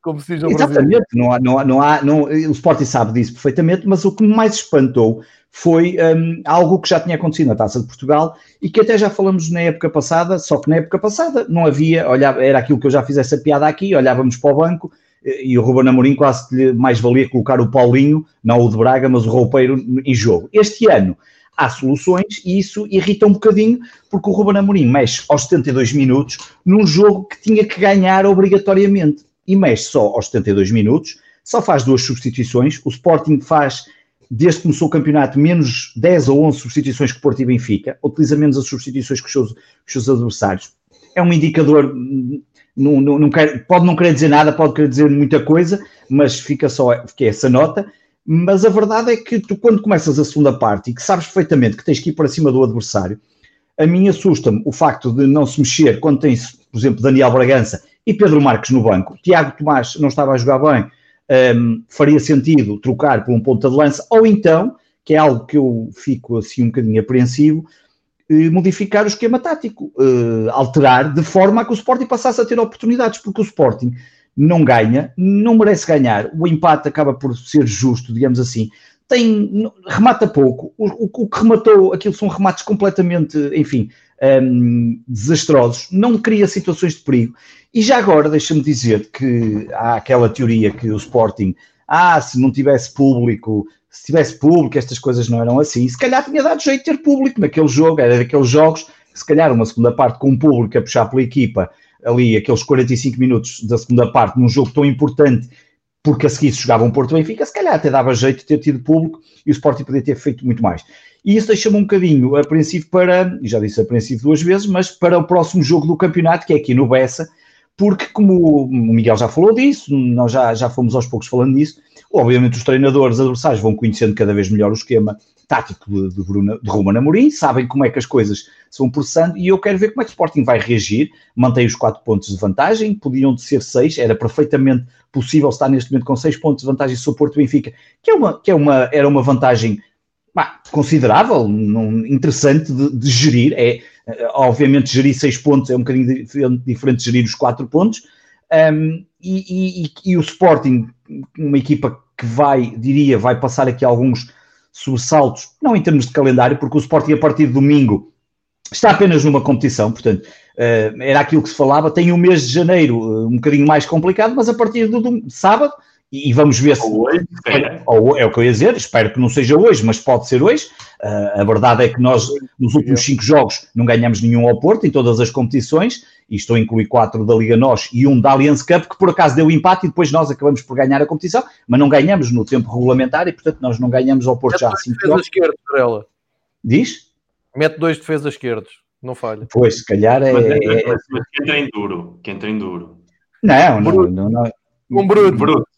Speaker 2: Como se diz Exatamente, não há, não há, não há, não, o Sporting sabe disso perfeitamente, mas o que me mais espantou foi um, algo que já tinha acontecido na Taça de Portugal e que até já falamos na época passada, só que na época passada não havia, olhava, era aquilo que eu já fiz essa piada aqui, olhávamos para o banco e o Ruben Amorim quase que mais valia colocar o Paulinho, não o de Braga, mas o roupeiro em jogo. Este ano há soluções e isso irrita um bocadinho porque o Ruben Amorim mexe aos 72 minutos num jogo que tinha que ganhar obrigatoriamente e mexe só aos 72 minutos, só faz duas substituições, o Sporting faz desde que começou o campeonato, menos 10 ou 11 substituições que Porto e Benfica, utiliza menos as substituições que os seus, que os seus adversários. É um indicador, não, não, não pode não querer dizer nada, pode querer dizer muita coisa, mas fica só fica essa nota. Mas a verdade é que tu, quando começas a segunda parte e que sabes perfeitamente que tens que ir para cima do adversário, a mim assusta-me o facto de não se mexer quando tens, por exemplo, Daniel Bragança e Pedro Marques no banco. Tiago Tomás não estava a jogar bem, um, faria sentido trocar por um ponta de lança, ou então, que é algo que eu fico assim um bocadinho apreensivo, eh, modificar o esquema tático, uh, alterar de forma a que o Sporting passasse a ter oportunidades, porque o Sporting não ganha, não merece ganhar, o empate acaba por ser justo, digamos assim, tem, remata pouco, o, o, o que rematou, aquilo são remates completamente, enfim, um, desastrosos, não cria situações de perigo. E já agora, deixa-me dizer que há aquela teoria que o Sporting, ah, se não tivesse público, se tivesse público, estas coisas não eram assim. Se calhar tinha dado jeito de ter público naquele jogo, era daqueles jogos, se calhar uma segunda parte com o público a puxar pela equipa, ali aqueles 45 minutos da segunda parte, num jogo tão importante, porque a seguir se jogava um Porto Benfica, se calhar até dava jeito de ter tido público e o Sporting podia ter feito muito mais. E isso deixa-me um bocadinho apreensivo para, já disse apreensivo duas vezes, mas para o próximo jogo do campeonato, que é aqui no Bessa, porque como o Miguel já falou disso, nós já, já fomos aos poucos falando disso, obviamente os treinadores adversários vão conhecendo cada vez melhor o esquema tático de, de, Bruno, de Ruben Amorim, sabem como é que as coisas se vão processando e eu quero ver como é que o Sporting vai reagir, mantém os quatro pontos de vantagem, podiam ser seis, era perfeitamente possível estar neste momento com seis pontos de vantagem sobre o Porto Benfica, que, é uma, que é uma, era uma vantagem considerável, interessante de, de, gerir. É, eh, obviamente, gerir seis pontos é um bocadinho diferente de gerir os quatro pontos. Um, e, e, e, o Sporting, uma equipa que vai, diria, vai passar aqui alguns sobressaltos, não em termos de calendário, porque o Sporting a partir de domingo está apenas numa competição, portanto, uh, era aquilo que se falava. Tem o mês de janeiro uh, um bocadinho mais complicado, mas a partir do sábado, e, e, vamos ver se. Hoje, é. Ou, é o que eu ia dizer, espero que não seja hoje, mas pode ser hoje. Uh, a verdade é que nós, nos últimos cinco jogos, não ganhamos nenhum ao Porto em todas as competições, e estou a incluir quatro da Liga Nós e um da Allianz Cup, que por acaso deu empate e depois nós acabamos por ganhar a competição, mas não ganhamos no tempo regulamentar e, portanto, nós não ganhamos ao Porto já há cinco jogos. Esquerdo, Diz?
Speaker 1: Mete dois defesas esquerdos não falha.
Speaker 2: Pois, se calhar é.
Speaker 3: Mas, é, é... mas, mas que entra em duro, que entra em duro.
Speaker 2: Não, não, não, não,
Speaker 1: Um bruto. bruto.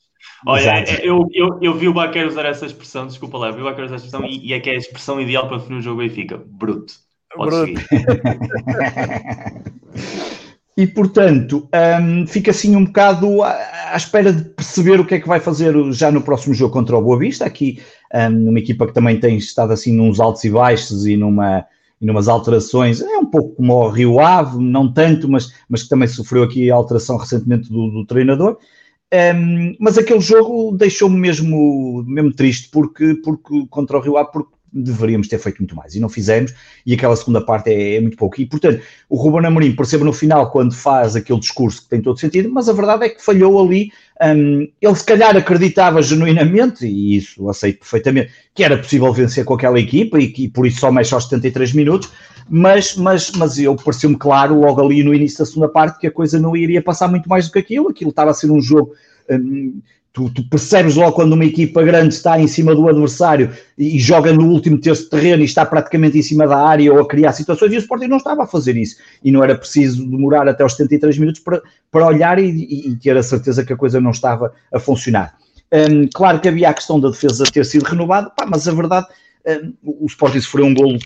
Speaker 3: Olha, é, eu, eu, eu vi o Baquer usar essa expressão, desculpa lá, eu vi o Baquer usar essa expressão e, e, é que é a expressão ideal para definir o jogo Benfica. Bruto. Pode bruto.
Speaker 2: e portanto, um, fica assim um bocado à, à, espera de perceber o que é que vai fazer já no próximo jogo contra o Boa Vista. Aqui, um, numa equipa que também tem estado assim nos altos e baixos e numa e numas alterações, é um pouco como o Rio Ave, não tanto, mas, mas que também sofreu aqui a alteração recentemente do, do treinador. Um, mas aquele jogo deixou-me mesmo, mesmo triste porque, porque contra o Rio Ave, porque deveríamos ter feito muito mais e não fizemos, e aquela segunda parte é, é muito pouco. E portanto, o Ruben Amorim percebe no final quando faz aquele discurso que tem todo sentido, mas a verdade é que falhou ali. Um, ele se calhar acreditava genuinamente, e isso aceito perfeitamente, que era possível vencer com aquela equipa e que por isso só mexe aos 73 minutos, mas, mas, mas eu pareceu-me claro logo ali no início da segunda parte que a coisa não iria passar muito mais do que aquilo, aquilo estava a ser um jogo. Um, Tu, tu, percebes logo quando uma equipa grande está em cima do adversário e, e, joga no último terço de terreno e está praticamente em cima da área ou a criar situações, e o Sporting não estava a fazer isso. E não era preciso demorar até os 73 minutos para, para olhar e, e, e ter a certeza que a coisa não estava a funcionar. Um, claro que havia a questão da defesa ter sido renovada, pá, mas a verdade, um, o Sporting sofreu um golo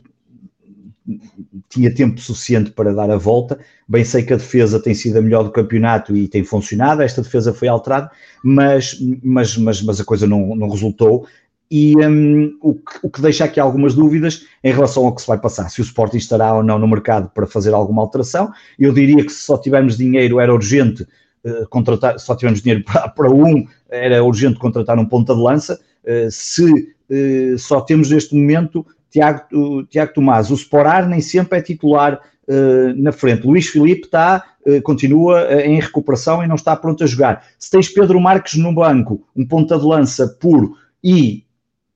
Speaker 2: tinha tempo suficiente para dar a volta. Bem sei que a defesa tem sido a melhor do campeonato e tem funcionado, esta defesa foi alterada, mas, mas, mas, mas a coisa não, não resultou. E um, o, que, o, que, deixa aqui algumas dúvidas em relação ao que se vai passar, se o Sporting estará ou não no mercado para fazer alguma alteração. Eu diria que se só tivermos dinheiro era urgente uh, contratar, se só tivermos dinheiro para, para um, era urgente contratar um ponta de lança. Uh, se uh, só temos neste momento Tiago, Tiago Tomás, o Sporar nem sempre é titular uh, na frente. Luís Filipe está, uh, continua uh, em recuperação e não está pronto a jogar. Se tens Pedro Marques no banco, um ponta de lança puro e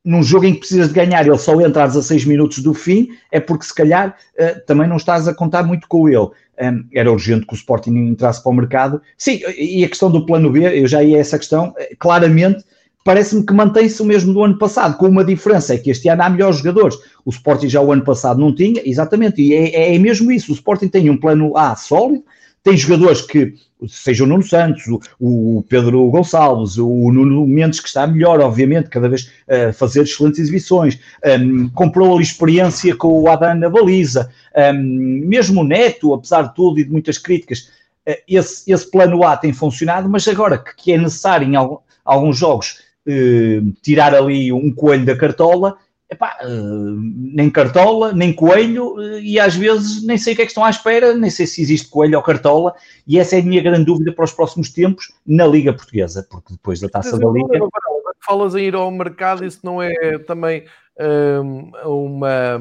Speaker 2: num jogo em que precisas de ganhar, ele só entra a 16 minutos do fim, é porque se calhar também não estás a contar muito com ele. Um, era urgente que o Sporting entrasse para o mercado. Sim, e a questão do plano B, eu já ia a essa questão, claramente parece-me que mantém-se o mesmo do ano passado, com uma diferença, é que este ano há melhores jogadores. O Sporting já o ano passado não tinha, exatamente, e é, é mesmo isso. O Sporting tem um plano A sólido, tem jogadores que, seja o Nuno Santos, o, Pedro Gonçalves, o Nuno Mendes, que está melhor, obviamente, cada vez a uh, fazer excelentes exibições, um, comprou ali experiência com o Adan na baliza, um, mesmo o Neto, apesar de tudo e de muitas críticas, uh, esse, esse plano A tem funcionado, mas agora que, que é necessário em algum, alguns jogos eh, tirar ali um coelho da cartola, epá, eh, nem cartola, nem coelho, eh, e às vezes nem sei o que é que estão à espera, nem sei se existe coelho ou cartola, e essa é a minha grande dúvida para os próximos tempos na Liga Portuguesa, porque depois da taça da Liga.
Speaker 1: Falas em ir ao mercado, isso não é também um, uma.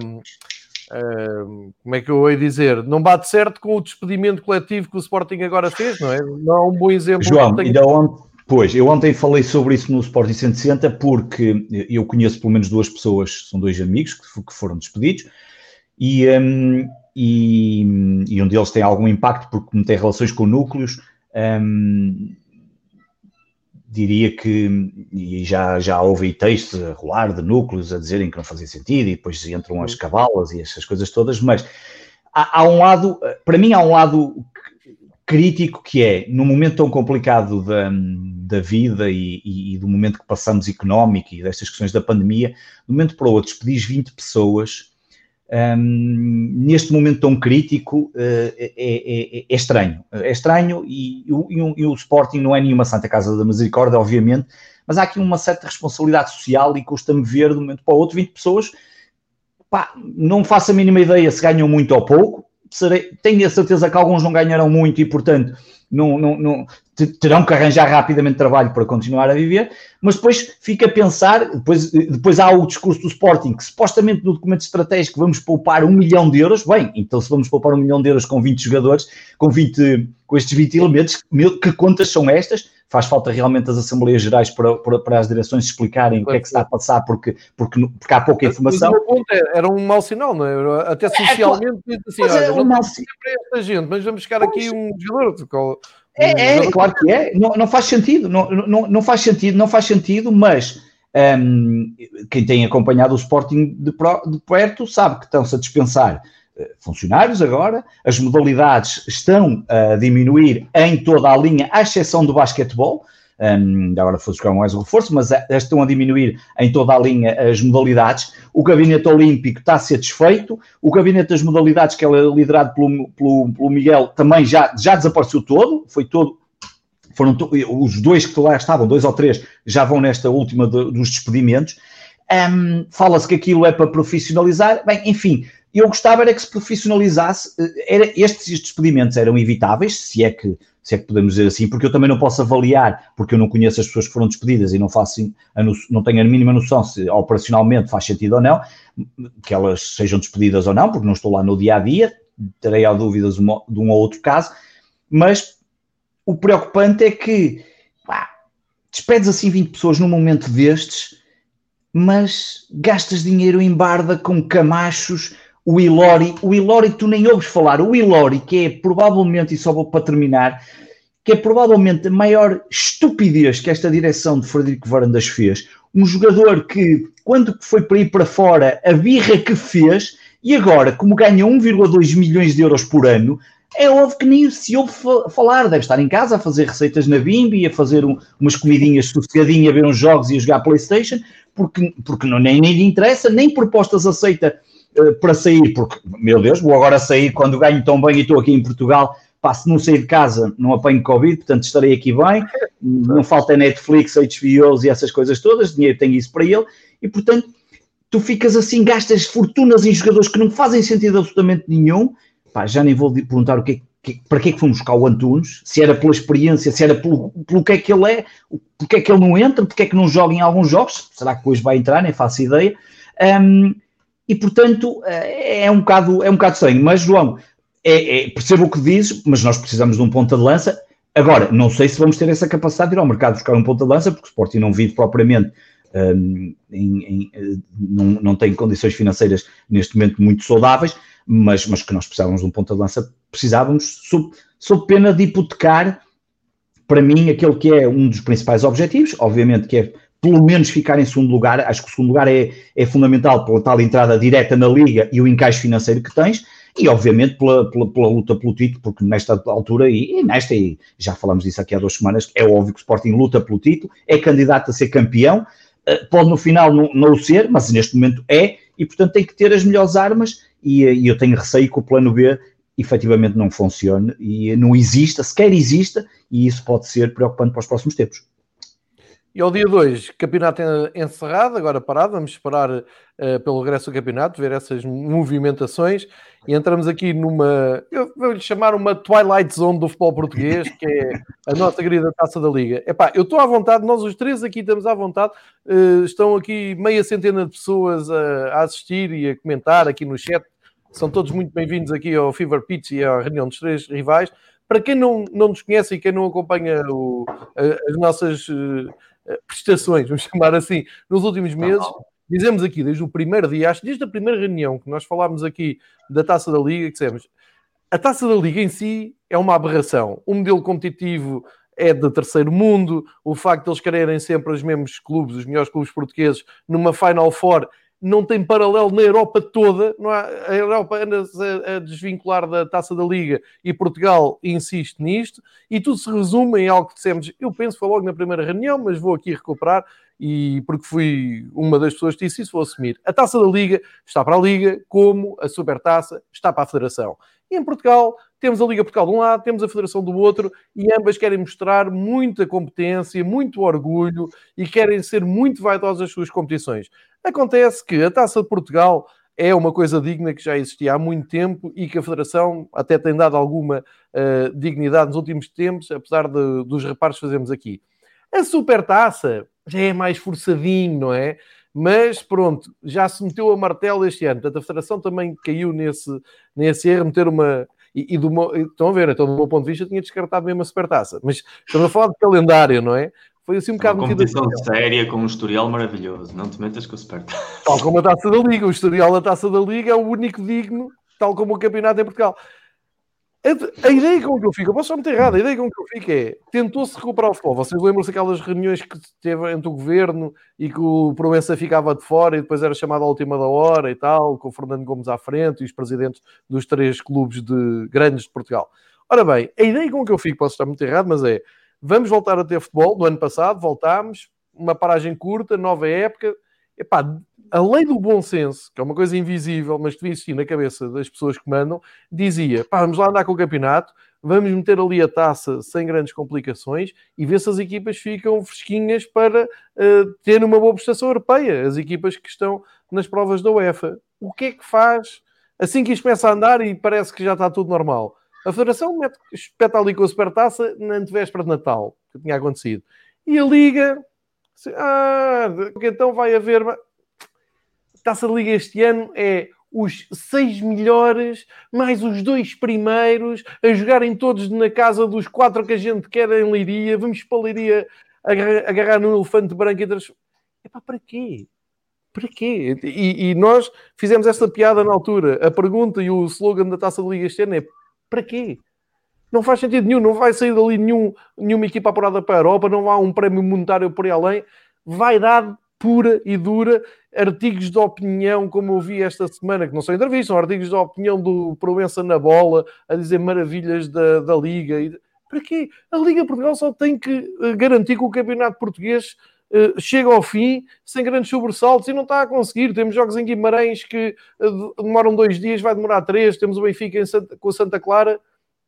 Speaker 1: Um, como é que eu ia dizer? Não bate certo com o despedimento coletivo que o Sporting agora fez, não é? Não é um bom exemplo.
Speaker 2: João, ainda ontem, Pois, eu ontem falei sobre isso no Sporting 160 porque eu conheço pelo menos duas pessoas, são dois amigos que, foram despedidos e, um, e, e, um deles tem algum impacto porque tem relações com núcleos. Um, diria que, e já, já houve textos a rolar de núcleos a dizerem que não fazia sentido e depois entram as cavalas e essas coisas todas, mas há, há um lado, para mim há um lado crítico que é, num momento tão complicado da, da vida e, e, e, do momento que passamos económico e destas questões da pandemia, de um momento para o outro, despedis 20 pessoas, um, neste momento tão crítico, uh, é, é, é, estranho. É estranho e, e, o, e, o, Sporting não é nenhuma Santa Casa da Misericórdia, obviamente, mas há aqui uma certa responsabilidade social e custa-me ver de um momento para o outro 20 pessoas, pá, não faço a mínima ideia se ganham muito ou pouco, serei, tenho a certeza que alguns não ganharão muito e, portanto, não, não, não, terão que arranjar rapidamente trabalho para continuar a viver, mas depois fica a pensar, depois, depois há o discurso do Sporting, que supostamente no documento estratégico vamos poupar um milhão de euros, bem, então se vamos poupar um milhão de euros com 20 jogadores, com, 20, com estes 20 elementos, que contas são estas? Faz falta realmente as Assembleias Gerais para, para, para as direções explicarem o que é que está a passar, porque, porque, porque há pouca informação.
Speaker 1: É, era um mau sinal, não é? Até é, socialmente, é, assim, olha, é um não para esta gente, mas vamos buscar aqui um jogador
Speaker 2: é, é, claro que é. Não, não faz sentido, não, não, não faz sentido, não faz sentido, mas um, quem tem acompanhado o Sporting de, pro, de perto sabe que estão-se a dispensar funcionários agora, as modalidades estão a diminuir em toda a linha, à exceção do basquetebol, um, agora foi buscar mais um reforço, mas estão a diminuir em toda a linha as modalidades. O gabinete olímpico está satisfeito, o gabinete das modalidades, que é liderado pelo, pelo, pelo Miguel, também já, já desapareceu todo, foi todo. Foram os dois que lá estavam, dois ou três, já vão nesta última de, dos despedimentos. Um, Fala-se que aquilo é para profissionalizar. Bem, enfim, eu gostava era que se profissionalizasse. Eh, era, estes despedimentos eram evitáveis, se é que se é que podemos dizer assim, porque eu também não posso avaliar, porque eu não conheço as pessoas que foram despedidas e não faço não tenho a mínima noção se operacionalmente faz sentido ou não, que elas sejam despedidas ou não, porque não estou lá no dia a dia, terei a dúvidas de um ou outro caso, mas o preocupante é que pá, despedes assim 20 pessoas num momento destes, mas gastas dinheiro em barda com camachos o Ilori, o Ilori tu nem ouves falar, o Ilori, que é provavelmente, e só vou para terminar, que é provavelmente a maior estupidez que esta direção de Frederico Varandas fez. Um jogador que, quando foi para ir para fora, a birra que fez, e agora, como ganha 1,2 milhões de euros por ano, é óbvio que nem se ouve falar. Deve estar em casa a fazer receitas na Bimbi, a fazer um, umas comidinhas sossegadinhas, a ver uns jogos e a jogar Playstation, porque, porque não, nem, nem lhe interessa, nem propostas aceita para sair, porque, meu Deus, vou agora sair quando ganho tão bem e estou aqui em Portugal, passo não sair de casa, não apanho Covid, portanto estarei aqui bem, não falta Netflix, HBOs e essas coisas todas, dinheiro tem isso para ele, e portanto tu ficas assim, gastas fortunas em jogadores que não fazem sentido absolutamente nenhum, Pá, já nem vou perguntar o que, que para que é que fomos buscar o Antunes, se era pela experiência, se era pelo, pelo que é que ele é, porque é que ele não entra, porque é que não joga em alguns jogos, será que hoje vai entrar, nem faço ideia, um, e portanto eh, é um bocado, é um bocado estranho. Mas, João, é, é, percebo o que dizes, mas nós precisamos de um ponta de lança. Agora, não sei se vamos ter essa capacidade de ir ao mercado buscar um ponta de lança, porque o Sporting não vive propriamente, um, em, em, eh, não, não tem condições financeiras neste momento muito saudáveis, mas, mas que nós precisávamos de um ponta de lança, precisávamos, sob, sob pena de hipotecar, para mim, aquele que é um dos principais objetivos, obviamente que é pelo menos ficar em segundo lugar. Acho que o segundo lugar é, é fundamental pela tal entrada direta na Liga e o encaixe financeiro que tens, e obviamente pela, pela, pela luta pelo título, porque nesta altura, e, e, nesta, e já falamos disso aqui há duas semanas, é óbvio que o Sporting luta pelo título, é candidato a ser campeão, eh, pode no final não, não ser, mas neste momento é, e portanto tem que ter as melhores armas, e, e eu tenho receio que o plano B efetivamente não funcione e não exista, sequer exista, e isso pode ser preocupante para os próximos tempos.
Speaker 1: E ao dia 2, campeonato encerrado, agora parado, vamos esperar uh, pelo regresso do campeonato, ver essas movimentações e entramos aqui numa, eu vou-lhe chamar uma Twilight Zone do futebol português, que é a nossa querida Taça da Liga. Epá, eu estou à vontade, nós os três aqui estamos à vontade, uh, estão aqui meia centena de pessoas a, a, assistir e a comentar aqui no chat, são todos muito bem-vindos aqui ao Fever Pitch e à reunião dos três rivais. Para quem não, não nos conhece e quem não acompanha o, as nossas uh, prestações, vamos chamar assim, nos últimos tá meses. Dizemos aqui, desde o primeiro dia, acho desde a primeira reunião que nós falámos aqui da Taça da Liga, que dissemos, a Taça da Liga em si é uma aberração. O modelo competitivo é de terceiro mundo, o facto de eles quererem sempre os mesmos clubes, os melhores clubes portugueses, numa Final Four, não tem paralelo na Europa toda. Não há, a Europa anda-se a, a, desvincular da taça da Liga e Portugal insiste nisto. E tudo se resume em algo que dissemos. Eu penso, foi logo na primeira reunião, mas vou aqui recuperar. E porque fui uma das pessoas que disse isso, vou assumir. A taça da Liga está para a Liga, como a Supertaça está para a Federação. E em Portugal temos a Liga Portugal de um lado, temos a Federação do outro, e ambas querem mostrar muita competência, muito orgulho e querem ser muito vaidosas as suas competições. Acontece que a Taça de Portugal é uma coisa digna que já existia há muito tempo e que a Federação até tem dado alguma uh, dignidade nos últimos tempos, apesar de, dos reparos que fazemos aqui. A supertaça já é mais forçadinho, não é? Mas pronto, já se meteu a martelo este ano. Portanto, a Federação também caiu nesse, nesse erro, meter uma. E, e do meu, estão a ver, então, do meu ponto de vista, tinha descartado mesmo a supertaça. Mas estamos a falar de calendário, não é?
Speaker 3: Foi assim um bocado uma competição séria com um historial maravilhoso. Não te metas com o Supertaça.
Speaker 1: Tal como a taça da Liga. O historial da taça da Liga é o único digno, tal como o campeonato em Portugal. A, a ideia com que eu fico, eu posso estar muito errado, a ideia com que eu fico é tentou-se recuperar o futebol. Vocês lembram-se daquelas reuniões que teve entre o governo e que o Proença ficava de fora e depois era chamado à última da hora e tal, com o Fernando Gomes à frente e os presidentes dos três clubes de grandes de Portugal. Ora bem, a ideia com que eu fico, posso estar muito errado, mas é vamos voltar a ter futebol. Do ano passado voltámos, uma paragem curta, nova época. Epá, a lei do bom senso, que é uma coisa invisível, mas devia existir na cabeça das pessoas que mandam, dizia: pá, vamos lá andar com o campeonato, vamos meter ali a taça sem grandes complicações e ver se as equipas ficam fresquinhas para uh, ter uma boa prestação europeia, as equipas que estão nas provas da UEFA. O que é que faz assim que isto começa a andar e parece que já está tudo normal? A Federação mete, espeta ali com a supertaça na antevéspera de Natal, que tinha acontecido. E a Liga, ah, então vai haver. Taça de Liga este ano é os seis melhores, mais os dois primeiros, a jogarem todos na casa dos quatro que a gente quer em Liria. Vamos para a Liria agarrar, no elefante branco e trans... Epá, para quê? Para quê? E, e, nós fizemos essa piada na altura. A pergunta e o slogan da Taça de Liga este ano é para quê? Não faz sentido nenhum, não vai sair dali nenhum, nenhuma equipa apurada para a Europa, não há um prémio monetário por aí além. Vai dar pura e dura artigos de opinião, como eu vi esta semana, que não são entrevistas, são artigos de opinião do Provença na bola, a dizer maravilhas da, da Liga. E, para quê? A Liga Portugal só tem que eh, garantir que o Campeonato Português uh, chega ao fim sem grandes sobressaltos e não está a conseguir. Temos jogos em Guimarães que uh, demoram dois dias, vai demorar três. Temos o Benfica Santa, com a Santa Clara,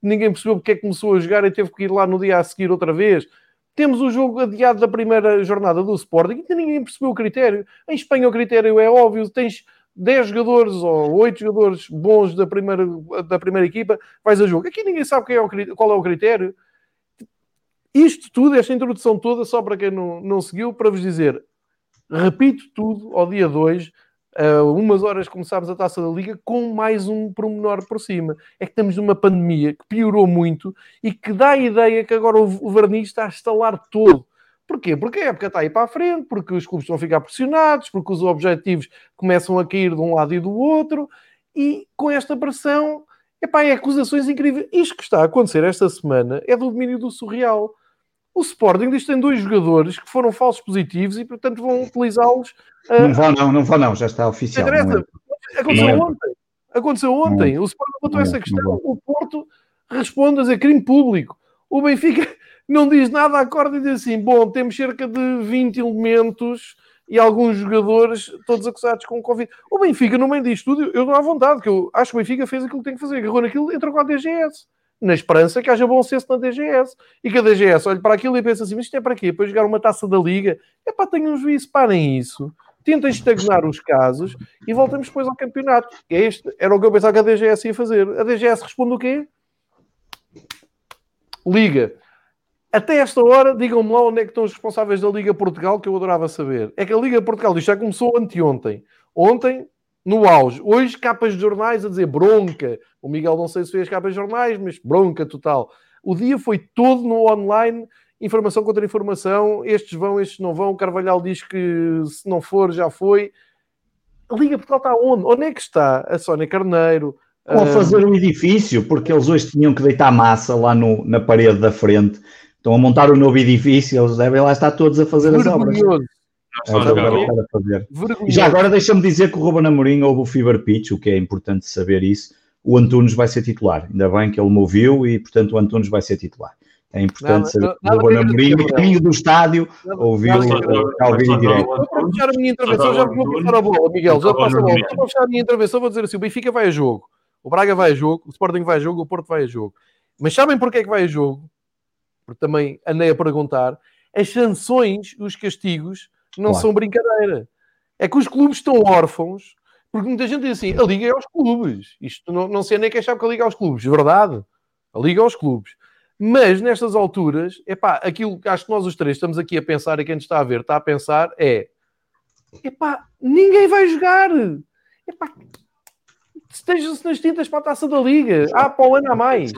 Speaker 1: ninguém percebeu porque é que começou a jogar e teve que ir lá no dia a seguir outra vez. Temos o jogo adiado da primeira jornada do Sporting e ninguém percebeu o critério. Em Espanha o critério é óbvio, tens 10 jogadores ou 8 jogadores bons da primeira, da primeira equipa, vais a jogo. Aqui ninguém sabe é o, qual é o critério. Isto tudo, esta introdução toda, só para quem não, não seguiu, para vos dizer, repito tudo ao dia 2, uh, umas horas começámos a taça da Liga, com mais um pormenor por cima. É que estamos numa pandemia que piorou muito e que dá a ideia que agora o, o verniz está a estalar todo. Porquê? Porque a época está aí para a frente, porque os clubes estão a ficar pressionados, porque os objetivos começam a cair de um lado e do outro, e com esta pressão, epá, é acusações incríveis. Isto que está a acontecer esta semana é do domínio do surreal. O Sporting diz que tem dois jogadores que foram falsos positivos e, portanto, vão utilizá-los.
Speaker 2: Uh... Não vão, não, não vão, não, já está oficial.
Speaker 1: É. Aconteceu é. ontem. Aconteceu ontem. Não. O Sporting botou essa questão. O Porto responde a dizer crime público. O Benfica não diz nada, acorda e diz assim: bom, temos cerca de 20 elementos e alguns jogadores todos acusados com Covid. O Benfica, no meio disto tudo, eu dou à vontade, que eu acho que o Benfica fez aquilo que tem que fazer, agarrou naquilo, entrou com a DGS na esperança que haja bom senso na DGS. E que a DGS olhe para aquilo e pense assim, mas isto é para quê? Para jogar uma taça da Liga? É para ter um juízo, parem isso. Tentem estagnar os casos e voltamos depois ao campeonato. É este, era o que eu pensava que a DGS ia fazer. A DGS responde o quê? Liga. Até esta hora, digam-me lá onde é que estão os responsáveis da Liga Portugal, que eu adorava saber. É que a Liga Portugal, isto já começou anteontem. Ontem no auge. Hoje, capas de jornais a dizer bronca. O Miguel não sei se fez capas de jornais, mas bronca total. O dia foi todo no online, informação contra informação. Estes vão, estes não vão. O Carvalhal diz que se não for, já foi. A Liga Portugal está onde? Onde é que está a Sónia Carneiro?
Speaker 2: Ou a fazer um edifício, porque eles hoje tinham que deitar massa lá no, na parede da frente. Estão a montar um novo edifício, eles devem lá estar todos a fazer as obras. É Já agora deixa-me dizer que o Ruben Amorim houve o fever pitch, o que é importante saber isso. O Antunes vai ser titular. Ainda bem que ele me ouviu e, portanto, o Antunes vai ser titular. É importante saber que o Ruben Amorim, no caminho do estádio, ouviu o Calvin direto.
Speaker 1: Vou fechar a minha intervenção, já vou passar a bola, Miguel. Já passo a bola. Vou fechar a minha intervenção, vou dizer assim: o Benfica vai a jogo, o Braga vai a jogo, o Sporting vai a jogo, o Porto vai a jogo. Mas sabem porquê é que vai a jogo? Porque também andei a perguntar. As sanções, os castigos, não claro. são brincadeira. É que os clubes estão órfãos Porque muita gente diz assim: a Liga é aos clubes. Isto não, não sei nem quem sabe que a Liga é aos clubes. Verdade. A Liga é aos clubes. Mas nestas alturas, epá, aquilo que acho que nós os três estamos aqui a pensar e quem nos está a ver está a pensar é: epá, ninguém vai jogar. Epá, esteja-se nas tintas para a taça da Liga. Há para o ano a mais.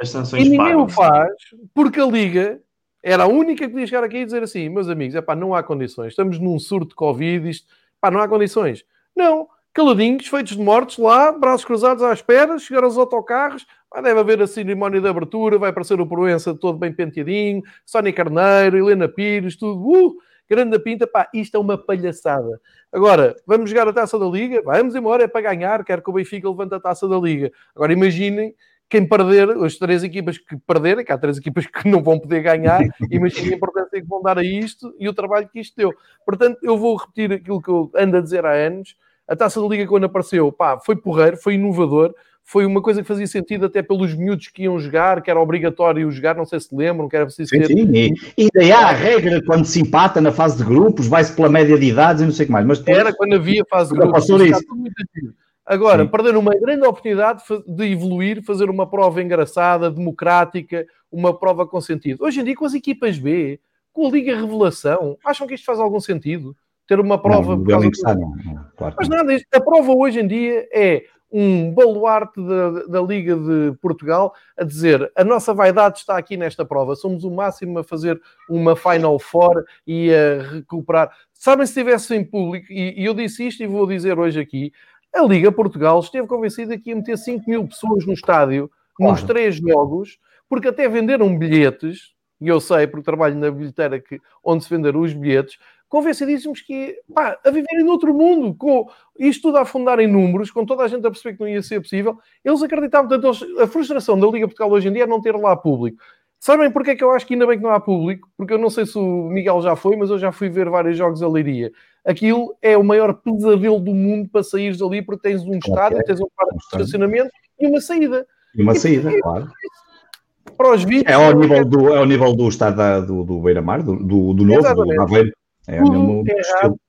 Speaker 1: As sanções, e ninguém o faz porque a Liga era a única que podia chegar aqui e dizer assim: meus amigos, epá, não há condições. Estamos num surto de Covid, isto, epá, não há condições. Não, caladinhos, feitos de mortos lá, braços cruzados à espera, chegaram os autocarros, vai, deve haver a cerimónia de abertura, vai aparecer o Proença todo bem penteadinho, Sónia Carneiro, Helena Pires, tudo, uh, grande pinta, pá, isto é uma palhaçada. Agora, vamos jogar a Taça da Liga? Vamos embora, é para ganhar, quero que o Benfica levante a Taça da Liga. Agora, imaginem quem perder, as três equipas que perderem, que há três equipas que não vão poder ganhar, imaginem a importância que vão dar a isto e o trabalho que isto deu. Portanto, eu vou repetir aquilo que eu ando a dizer há anos, a Taça da Liga quando apareceu, pá, foi porreiro, foi inovador, foi uma coisa que fazia sentido até pelos miúdos que iam jogar, que era obrigatório jogar, não sei se lembram, que era preciso
Speaker 2: sim, ter... Sim, e, e há a regra quando se empata na fase de grupos, vai-se pela média de idades e não sei o que mais. Mas
Speaker 1: depois... Era quando havia fase de grupos. Agora, sim. perderam uma grande oportunidade de evoluir, fazer uma prova engraçada, democrática, uma prova com sentido. Hoje em dia, com as equipas B, com a Liga Revelação, acham que isto faz algum sentido? Ter uma prova... Não, não, não, claro Mas nada, a prova hoje em dia é um baluarte da, da, Liga de Portugal a dizer a nossa vaidade está aqui nesta prova, somos o máximo a fazer uma Final Four e a recuperar. Sabem se tivesse em público, e, e eu disse isto e vou dizer hoje aqui, a Liga Portugal esteve convencida que ia meter 5 mil pessoas no estádio claro. nos três jogos, porque até venderam bilhetes, e eu sei, porque trabalho na bilheteira que, onde se venderam os bilhetes, convencidíssimos que, pá, a viverem noutro mundo, com isto tudo a afundar em números, com toda a gente a perceber que não ia ser possível, eles acreditavam, portanto, eles, a frustração da Liga Portugal hoje em dia é não ter lá público. Sabem porque é que eu acho que ainda bem que não há público? Porque eu não sei se o Miguel já foi, mas eu já fui ver vários jogos a Leiria. Aquilo é o maior pesadelo do mundo para sair dali, porque tens um estádio, tens um par de estacionamento e uma saída.
Speaker 2: E uma saída, e, claro. Para os vídeos, é, ao nível do, é ao nível do estádio do, do Beira-Mar, do, do, do novo, do Aveiro. É o mesmo estilo.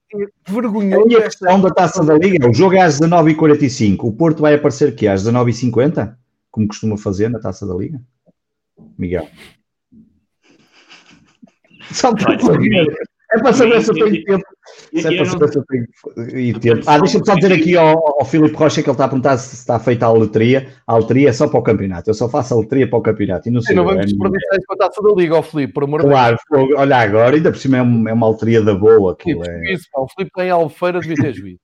Speaker 1: Vergonhoso.
Speaker 2: E a questão da taça da Liga, o jogo é às 19h45, o Porto vai aparecer aqui às 19h50, como costuma fazer na taça da Liga? Miguel. É para saber se eu tenho tempo. Se é para saber se eu tenho tempo. Ah, deixa-me só dizer aqui ao, ao Filipe Rocha que ele está a perguntar se está feita a loteria. A loteria é só para o campeonato. Eu só faço a loteria para o campeonato. E não sei.
Speaker 1: não vamos desperdiçar isso para a taça da Liga, ao Filipe, por amor
Speaker 2: de Claro, olha agora, ainda por cima é, uma, é uma loteria da boa. Aquilo
Speaker 1: é... Isso, o Filipe tem Albufeira, devia ter juízo.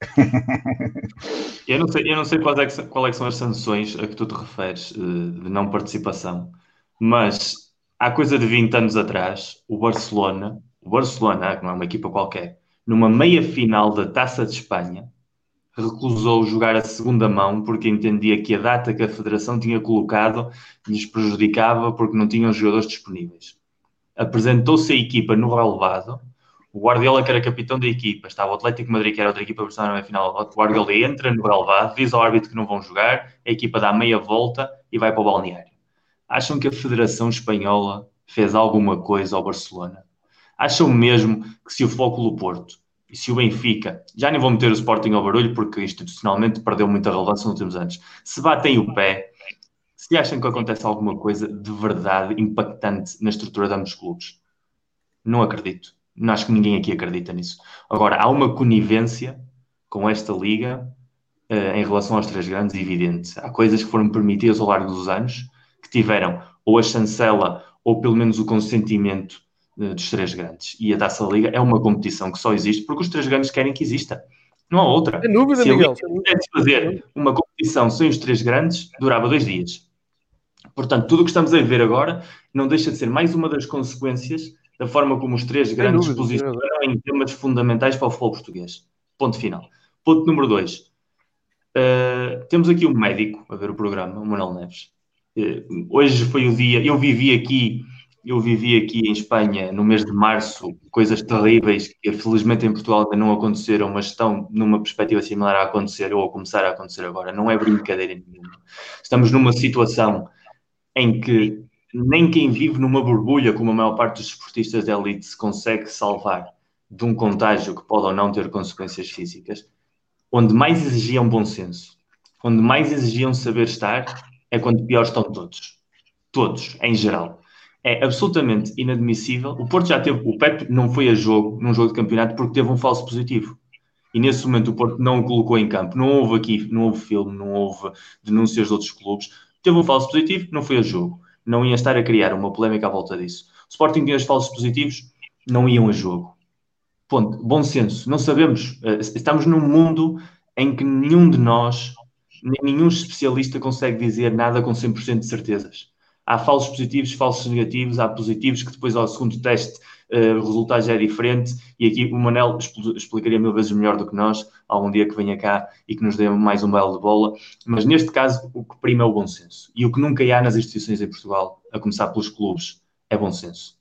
Speaker 3: eu não sei, eu não sei quais, é que, quais é que são as sanções a que tu te referes eh, de não participação, mas há coisa de 20 anos atrás, o Barcelona o Barcelona, que não é uma equipa qualquer, numa meia final da Taça de Espanha, recusou jogar a segunda mão porque entendia que a data que a Federação tinha colocado lhes prejudicava porque não tinham jogadores disponíveis. Apresentou-se a equipa no relevado, o Guardiola, que era capitão da equipa, estava o Atlético Madrid, que era outra equipa na meia final, o Guardiola entra no relevado, diz ao árbitro que não vão jogar, a equipa dá meia volta e vai para o balneário. Acham que a Federação Espanhola fez alguma coisa ao Barcelona? Acham mesmo que se o Flóculo Porto e se o Benfica, já nem vou meter o Sporting ao barulho porque institucionalmente perdeu muita relevância nos últimos anos, se batem o pé, se acham que acontece alguma coisa de verdade impactante na estrutura de ambos os clubes? Não acredito. Não acho que ninguém aqui acredita nisso. Agora, há uma conivência com esta liga uh, em relação aos três grandes, evidente. Há coisas que foram permitidas ao longo dos anos que tiveram ou a chancela ou pelo menos o consentimento dos três grandes. E a Taça Liga é uma competição que só existe porque os três grandes querem que exista. Não há outra.
Speaker 1: Sem dúvida,
Speaker 3: Se
Speaker 1: Miguel.
Speaker 3: Se fazer uma competição sem os três grandes, durava dois dias. Portanto, tudo o que estamos a ver agora não deixa de ser mais uma das consequências da forma como os três grandes se posicionam em temas fundamentais para o futebol português. Ponto final. Ponto número dois. Uh, temos aqui um médico a ver o programa, o Manuel Neves. Uh, hoje foi o dia, eu vivi aqui eu vivi aqui em Espanha no mês de março coisas terríveis que felizmente em Portugal ainda não aconteceram, mas estão numa perspectiva similar a acontecer ou a começar a acontecer agora. Não é brincadeira nenhuma. Estamos numa situação em que nem quem vive numa borbulha, como a maior parte dos esportistas de elite, se consegue salvar de um contágio que pode ou não ter consequências físicas. onde mais exigiam bom senso, onde mais exigiam saber estar, é quando pior estão todos. Todos, em geral. É absolutamente inadmissível. O Porto já teve. O Pep não foi a jogo, num jogo de campeonato, porque teve um falso positivo. E nesse momento o Porto não o colocou em campo. Não houve aqui, não houve filme, não houve denúncias de outros clubes. Teve um falso positivo, não foi a jogo. Não ia estar a criar uma polémica à volta disso. O Sporting tinha os falsos positivos, não iam a jogo. Ponto. Bom senso. Não sabemos. Eh, estamos num mundo em que nenhum de nós, nenhum especialista consegue dizer nada com 100% de certezas. Há falsos positivos, falsos negativos, há positivos que depois ao segundo teste uh, o resultado já é diferente e aqui o Manel explicaria mil vezes melhor do que nós, algum dia que venha cá e que nos dê mais um belo de bola, mas neste caso o que prima é o bom senso. E o que nunca há nas instituições em Portugal, a começar pelos clubes, é bom senso.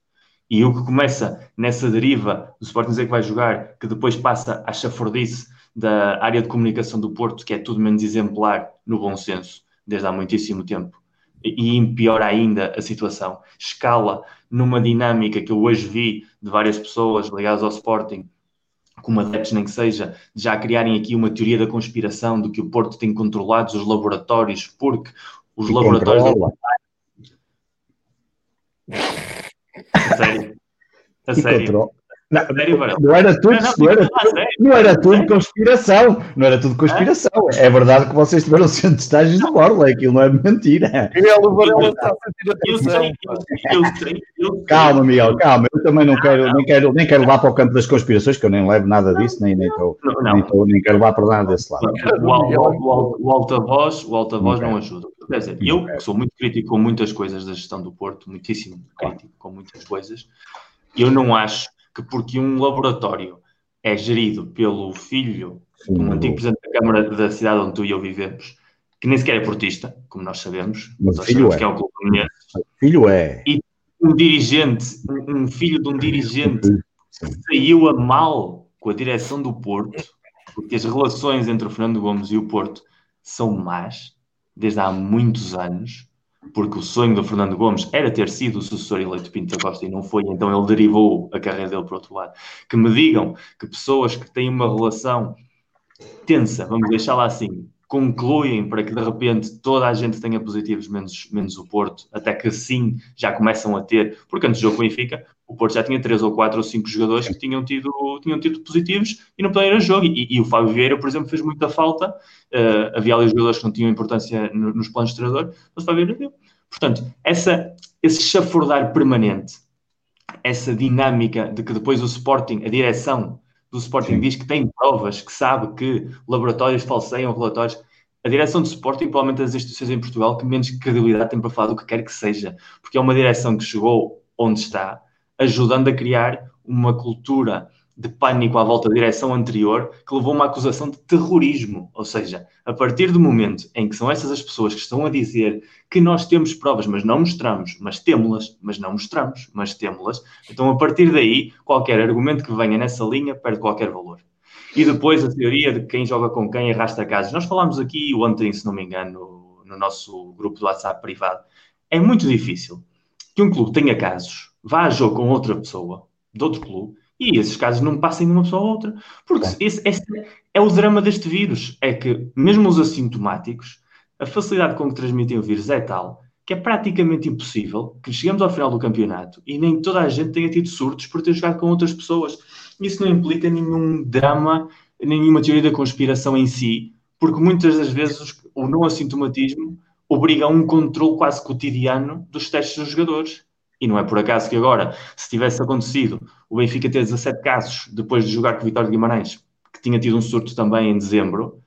Speaker 3: E o que começa nessa deriva do Sporting dizer que vai jogar, que depois passa à chafurdice da área de comunicação do Porto, que é tudo menos exemplar no bom senso, desde há muitíssimo tempo. E pior ainda a situação. Escala numa dinâmica que eu hoje vi de várias pessoas ligadas ao Sporting, como adeptos nem que seja, já criarem aqui uma teoria da conspiração de que o Porto tem controlados os laboratórios, porque os e laboratórios. Controla. A sério. A sério.
Speaker 2: Não, não, era tudo, não, não, era, tudo, não era tudo conspiração, não era tudo conspiração. É, é verdade que vocês tiveram de estágios de borla, aquilo não é mentira. Calma, Miguel, calma. Eu também não quero, nem quero, nem quero levar para o campo das conspirações, que eu nem levo nada disso, nem, nem, tô, nem, tô, nem quero levar para nada desse lado.
Speaker 3: O, o, o, alta-voz alta não ajuda. Quer dizer, eu sou muito crítico com muitas coisas da gestão do Porto, muitíssimo crítico com muitas coisas. Eu não acho que porque um laboratório é gerido pelo filho de um antigo presidente da Câmara da cidade onde tu e eu vivemos, que nem sequer é portista, como nós sabemos,
Speaker 2: mas filho é. que é um clube Filho é.
Speaker 3: E um dirigente, um filho de um dirigente que saiu a mal com a direção do Porto, porque as relações entre o Fernando Gomes e o Porto são más desde há muitos anos porque o sonho do Fernando Gomes era ter sido o sucessor eleito Pinto da Costa e não foi, então ele derivou a carreira dele para outro lado. Que me digam que pessoas que têm uma relação tensa, vamos deixá-la assim, concluem para que de repente toda a gente tenha positivos, menos, menos o Porto, até que sim já começam a ter, porque antes do jogo Benfica, o Porto já tinha três ou quatro ou cinco jogadores que tinham tido, tinham tido positivos e não podiam ir a jogo. E, e, o Fábio Vieira, por exemplo, fez muita falta. Uh, havia ali jogadores que não tinham importância no, nos planos de treinador, mas o Fábio Vieira deu. Portanto, essa, esse chafurdar permanente, essa dinâmica de que depois o Sporting, a direção do Sporting Sim. diz que tem provas, que sabe que laboratórios falseiam relatórios. A direção do Sporting, provavelmente as instituições em Portugal, que menos credibilidade tem para falar do que quer que seja, porque é uma direção que chegou onde está, ajudando a criar uma cultura de pânico à volta da direção anterior que levou a uma acusação de terrorismo. Ou seja, a partir do momento em que são essas as pessoas que estão a dizer que nós temos provas, mas não mostramos, mas temos-las, mas não mostramos, mas temos-las, então a partir daí, qualquer argumento que venha nessa linha perde qualquer valor. E depois a teoria de quem joga com quem arrasta casas. Nós falámos aqui ontem, se não me engano, no nosso grupo do WhatsApp privado. É muito difícil que um clube tenha casos, vá a jogo com outra pessoa, de outro clube, e esses casos não passem de uma pessoa a outra. Porque esse, esse, é o drama deste vírus. É que, mesmo os assintomáticos, a facilidade com que transmitem o vírus é tal que é praticamente impossível que chegamos ao final do campeonato e nem toda a gente tenha tido surtos por ter jogado com outras pessoas. Isso não implica nenhum drama, nenhuma teoria da conspiração em si, porque muitas das vezes o não assintomatismo obriga a um controle quase cotidiano dos testes dos jogadores. E não é por acaso que agora, se tivesse acontecido o Benfica ter 17 casos depois de jogar com o Vitória de Guimarães, que tinha tido um surto também em dezembro,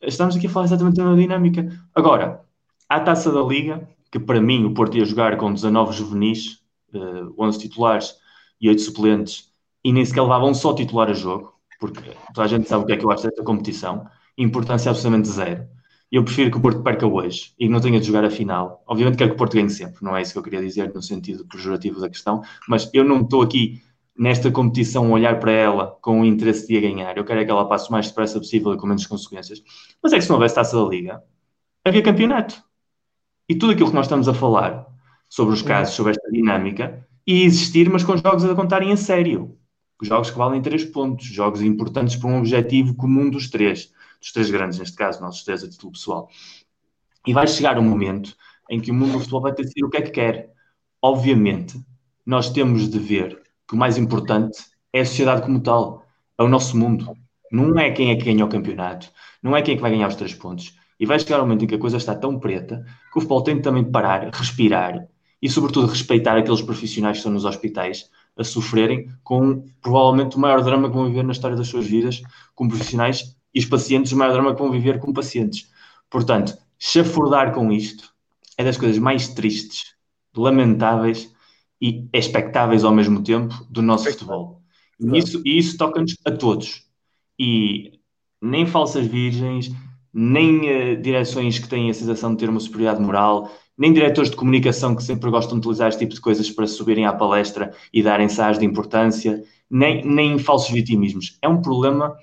Speaker 3: estamos aqui a falar exatamente da dinâmica. Agora, a taça da Liga, que para mim o Porto ia jogar com 19 juvenis, uh, eh, 11 titulares e 8 suplentes, e nem sequer levavam só titular a jogo, porque toda a gente sabe o que é que eu acho desta competição, importância absolutamente zero eu prefiro que o Porto perca hoje e que não tenha de jogar a final. Obviamente quero que o Porto ganhe sempre, não é isso que eu queria dizer no sentido pejorativo da questão, mas eu não estou aqui nesta competição a olhar para ela com o interesse de a ganhar. Eu quero é que ela passe o mais depressa possível e com menos consequências. Mas é que se não houvesse taça da Liga, havia campeonato. E tudo aquilo que nós estamos a falar sobre os casos, sobre esta dinâmica, ia existir, mas com jogos a contarem a sério. Jogos que valem três pontos, jogos importantes para um objetivo comum dos três dos três grandes, neste caso, nossos três a título pessoal. E vai chegar um momento em que o mundo do futebol vai ter de decidir o que é que quer. Obviamente, nós temos de ver que o mais importante é a sociedade como tal, é o nosso mundo. Não é quem é que ganha o campeonato, não é quem é que vai ganhar os três pontos. E vai chegar um momento em que a coisa está tão preta que o futebol tem de também parar, respirar e, sobretudo, respeitar aqueles profissionais que estão nos hospitais a sofrerem com provavelmente o maior drama que vão viver na história das suas vidas, como profissionais, e os pacientes, o maior drama que vão viver como pacientes. Portanto, chafurdar com isto é das coisas mais tristes, lamentáveis e expectáveis ao mesmo tempo do nosso futebol. E isso, isso toca-nos a todos. E nem falsas virgens, nem uh, direções que têm a sensação de ter uma superioridade moral, nem diretores de comunicação que sempre gostam de utilizar este tipo de coisas para subirem à palestra e darem ensaios de importância, nem, nem falsos vitimismos. É um problema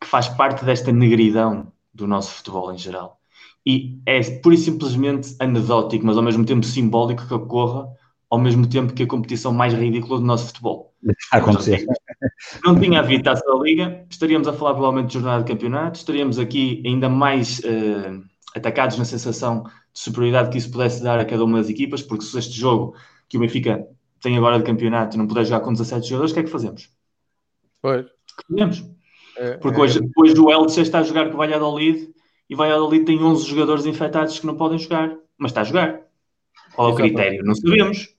Speaker 3: que faz parte desta negridão do nosso futebol em geral. E é pura e simplesmente anedótico, mas ao mesmo tempo simbólico que ocorra ao mesmo tempo que a competição mais ridícula do nosso futebol.
Speaker 2: A acontecer.
Speaker 3: Não tinha havido taça da Liga, estaríamos a falar provavelmente de jornada de campeonato, estaríamos aqui ainda mais uh, atacados na sensação de superioridade que isso pudesse dar a cada uma das equipas, porque se este jogo que o Benfica tem agora de campeonato e não puder jogar com 17 jogadores, o que é que fazemos?
Speaker 1: Pois.
Speaker 3: que fazemos? É, porque é, hoje, hoje o Elche está a jogar com o Valladolid e o Valladolid tem 11 jogadores infectados que não podem jogar, mas está a jogar. Qual é o critério? Não sabemos.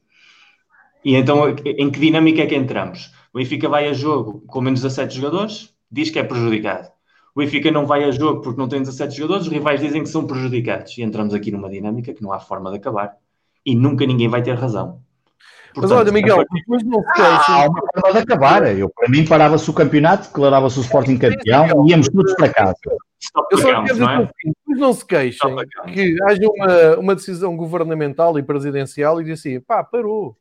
Speaker 3: E então, em que dinâmica é que entramos? O Benfica vai a jogo com menos 17 jogadores, diz que é prejudicado. O Benfica não vai a jogo porque não tem 17 jogadores, os rivais dizem que são prejudicados. E entramos aqui numa dinâmica que não há forma de acabar. E nunca ninguém vai ter razão.
Speaker 1: Portanto, Mas olha, Miguel, depois não
Speaker 2: se Há uma forma de acabar. Eu, para mim, parava-se o campeonato, declarava-se o Sporting campeão e íamos todos para casa.
Speaker 1: Eu só quero dizer não, é? depois não se queixem que haja uma, uma decisão governamental e presidencial e diz assim, pá, parou.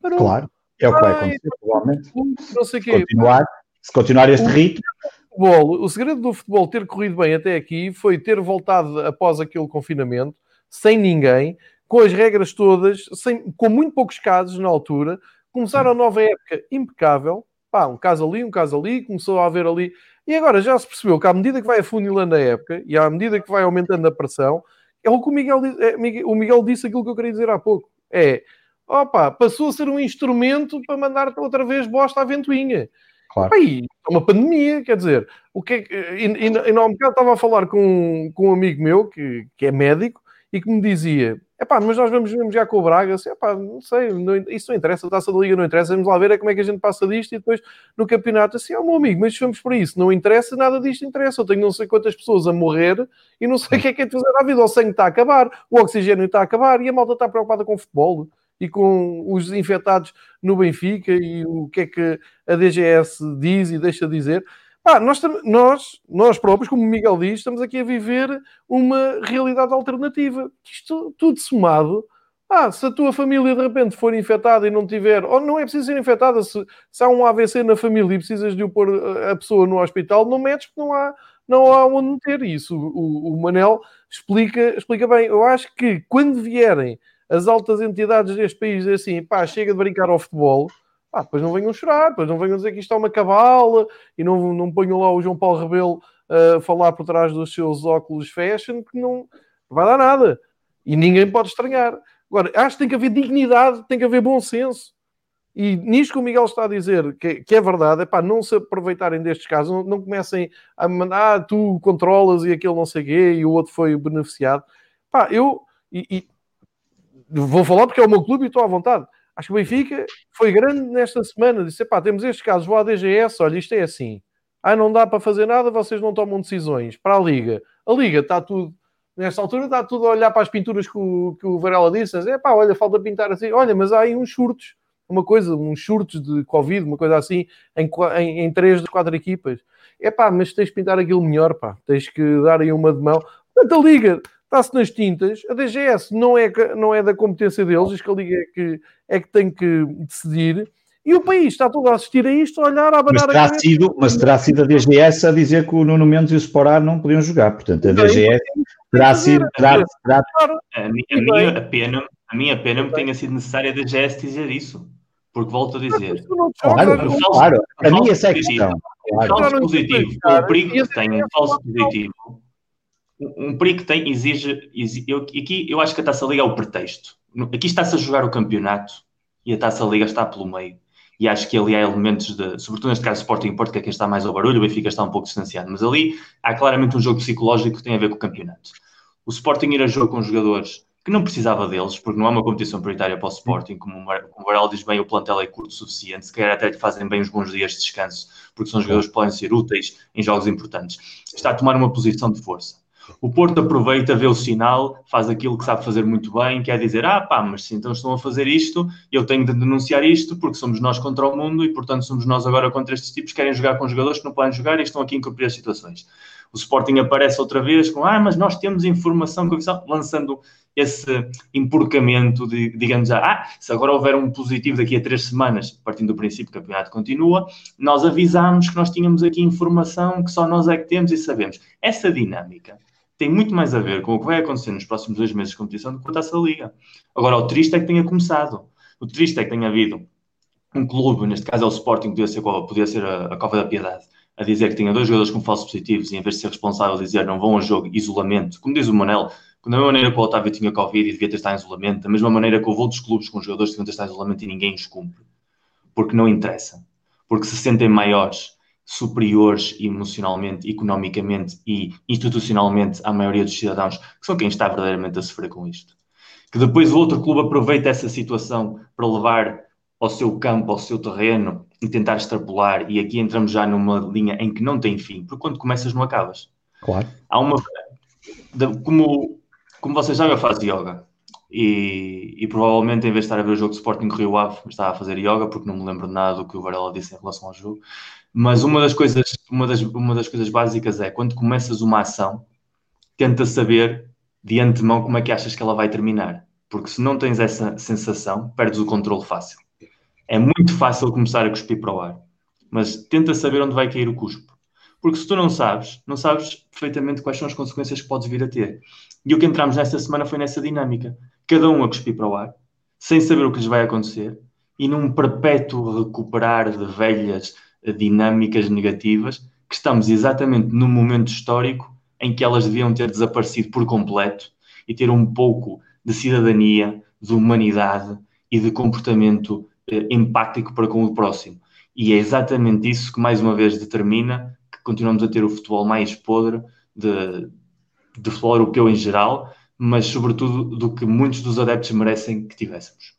Speaker 2: Parou. Claro, é o que vai acontecer, provavelmente. Não sei se, continuar, se continuar este o ritmo.
Speaker 1: Futebol, o segredo do futebol ter corrido bem até aqui foi ter voltado após aquele confinamento, sem ninguém, com as regras todas, sem, com muito poucos casos na altura, começaram a nova época impecável, pá, um caso ali, um caso ali, começou a haver ali, e agora já se percebeu que à medida que vai afunilando a época e à medida que vai aumentando a pressão, é o que o Miguel, é, o Miguel disse aquilo que eu queria dizer há pouco, é opa, passou a ser um instrumento para mandar outra vez bosta à ventoinha. Claro. Aí, é uma pandemia, quer dizer, o que é que. E, e, e não, estava a falar com, com um amigo meu que, que é médico e que me dizia: é pá, mas nós vamos, já com o Braga, assim, epá, não sei, não, isso não interessa, a taça da Liga não interessa, vamos lá ver é como é que a gente passa disto e depois no campeonato, assim, ó oh, meu amigo, mas vamos para isso, não interessa, nada disto interessa, eu tenho não sei quantas pessoas a morrer e não sei o que é que é de fazer à vida, o sangue está a acabar, o oxigênio está a acabar e a malta está preocupada com o futebol e com os infectados no Benfica e o que é que a DGS diz e deixa de dizer. Ah, nós, nós, nós próprios, como o Miguel diz, estamos aqui a viver uma realidade alternativa. Isto tudo somado. Ah, se a tua família de repente for infectada e não tiver, ou não é preciso ser infectada, se, se há um AVC na família e precisas de pôr a pessoa no hospital, não metes porque não há, não há onde meter. Isso o, o Manel explica, explica bem. Eu acho que quando vierem as altas entidades deste país assim, pá, chega de brincar ao futebol, pá, depois não venham chorar, depois não venham dizer que isto é uma cabala e não, não ponham lá o João Paulo Rebelo a uh, falar por trás dos seus óculos fashion, que não vai dar nada. E ninguém pode estranhar. Agora, acho que tem que haver dignidade, tem que haver bom senso. E nisto que o Miguel está a dizer, que, que é verdade, é pá, não se aproveitarem destes casos, não, não comecem a mandar, ah, tu controlas e aquele não sei quê, e o outro foi beneficiado. Pá, eu, e, e vou falar porque é o meu clube e estou à vontade. Acho que o Benfica foi grande nesta semana. Disse: pá, temos estes casos, vou à DGS, olha, isto é assim. Ah, não dá para fazer nada, vocês não tomam decisões. Para a Liga. A Liga está tudo, nesta altura, está tudo a olhar para as pinturas que o, que o Varela disse. É pá, olha, falta pintar assim. Olha, mas há aí uns surtos, uma coisa, uns surtos de Covid, uma coisa assim, em, em, em três das quatro equipas. É pá, mas tens de pintar aquilo melhor, pá. Tens que dar aí uma de mão. Portanto, a Liga está-se nas tintas. A DGS não é, não é da competência deles, diz que a Liga é que, é que tem que decidir. E o país está todo a assistir a isto, a olhar, a abanar
Speaker 2: mas terá a sido, Mas terá sido a DGS a dizer que o Nuno Mendes e o Sporar não podiam jogar. Portanto, a DGS terá sido... Terá, terá...
Speaker 3: A, minha, a, minha pena, a minha pena me tenha sido necessária a DGS dizer isso. Porque volto a dizer...
Speaker 2: Claro, claro. Para mim essa é a questão.
Speaker 3: claro. falso positivo, o perigo que tem um falso positivo, um perigo que tem exige, exige eu, aqui eu acho que a Taça Liga é o pretexto. Aqui está-se a jogar o campeonato e a Taça Liga está pelo meio. E acho que ali há elementos de, sobretudo neste caso Sporting Porto, que é quem está mais ao barulho, o Benfica está um pouco distanciado, mas ali há claramente um jogo psicológico que tem a ver com o campeonato. O Sporting ir a jogo com jogadores que não precisava deles, porque não é uma competição prioritária para o Sporting, como o Varal diz bem, o plantel é curto o suficiente, se calhar até lhe fazem bem uns bons dias de descanso, porque são jogadores que podem ser úteis em jogos importantes. Está a tomar uma posição de força. O Porto aproveita, vê o sinal, faz aquilo que sabe fazer muito bem, quer dizer, ah pá, mas se então estão a fazer isto, eu tenho de denunciar isto, porque somos nós contra o mundo e, portanto, somos nós agora contra estes tipos que querem jogar com jogadores que não podem jogar e estão aqui a incumprir as situações. O Sporting aparece outra vez com, ah, mas nós temos informação, lançando esse empurcamento de, digamos, ah, se agora houver um positivo daqui a três semanas, partindo do princípio que o campeonato continua, nós avisámos que nós tínhamos aqui informação que só nós é que temos e sabemos. Essa dinâmica tem muito mais a ver com o que vai acontecer nos próximos dois meses de competição do que com a Taça Liga. Agora, o triste é que tenha começado. O triste é que tenha havido um clube, neste caso é o Sporting, podia ser, podia ser a, a Cova da Piedade, a dizer que tinha dois jogadores com falsos positivos e em vez de ser responsável dizer não vão ao jogo, isolamento, como diz o Manel, da mesma maneira que o Otávio tinha Covid e devia ter estado em isolamento, da mesma maneira que houve outros clubes com jogadores que deviam ter estado em isolamento e ninguém os cumpre. Porque não interessa. Porque se sentem maiores, superiores emocionalmente, economicamente e institucionalmente à maioria dos cidadãos, que são quem está verdadeiramente a sofrer com isto. Que depois o outro clube aproveita essa situação para levar ao seu campo, ao seu terreno e tentar extrapolar. E aqui entramos já numa linha em que não tem fim, porque quando começas não acabas.
Speaker 2: Claro.
Speaker 3: Há uma. Como como vocês sabem, eu faço yoga. E, e, provavelmente, em vez de estar a ver o jogo de Sporting Rio Ave, estava a fazer yoga, porque não me lembro de nada do que o Varela disse em relação ao jogo. Mas uma das coisas, uma das, uma das coisas básicas é, quando começas uma ação, tenta saber de antemão como é que achas que ela vai terminar. Porque se não tens essa sensação, perdes o controle fácil. É muito fácil começar a cuspir para o ar. Mas tenta saber onde vai cair o cuspo. Porque se tu não sabes, não sabes perfeitamente quais são as consequências que podes vir a ter. E o que entramos nesta semana foi nessa dinâmica. Cada um a cuspir para o ar, sem saber o que lhes vai acontecer, e num perpétuo recuperar de velhas dinâmicas negativas, que estamos exatamente no momento histórico em que elas deviam ter desaparecido por completo e ter um pouco de cidadania, de humanidade e de comportamento eh, empático para com o próximo. E é exatamente isso que, mais uma vez, determina continuamos a ter o futebol mais podre de, de futebol europeu em geral, mas sobretudo do que muitos dos adeptos merecem que tivéssemos.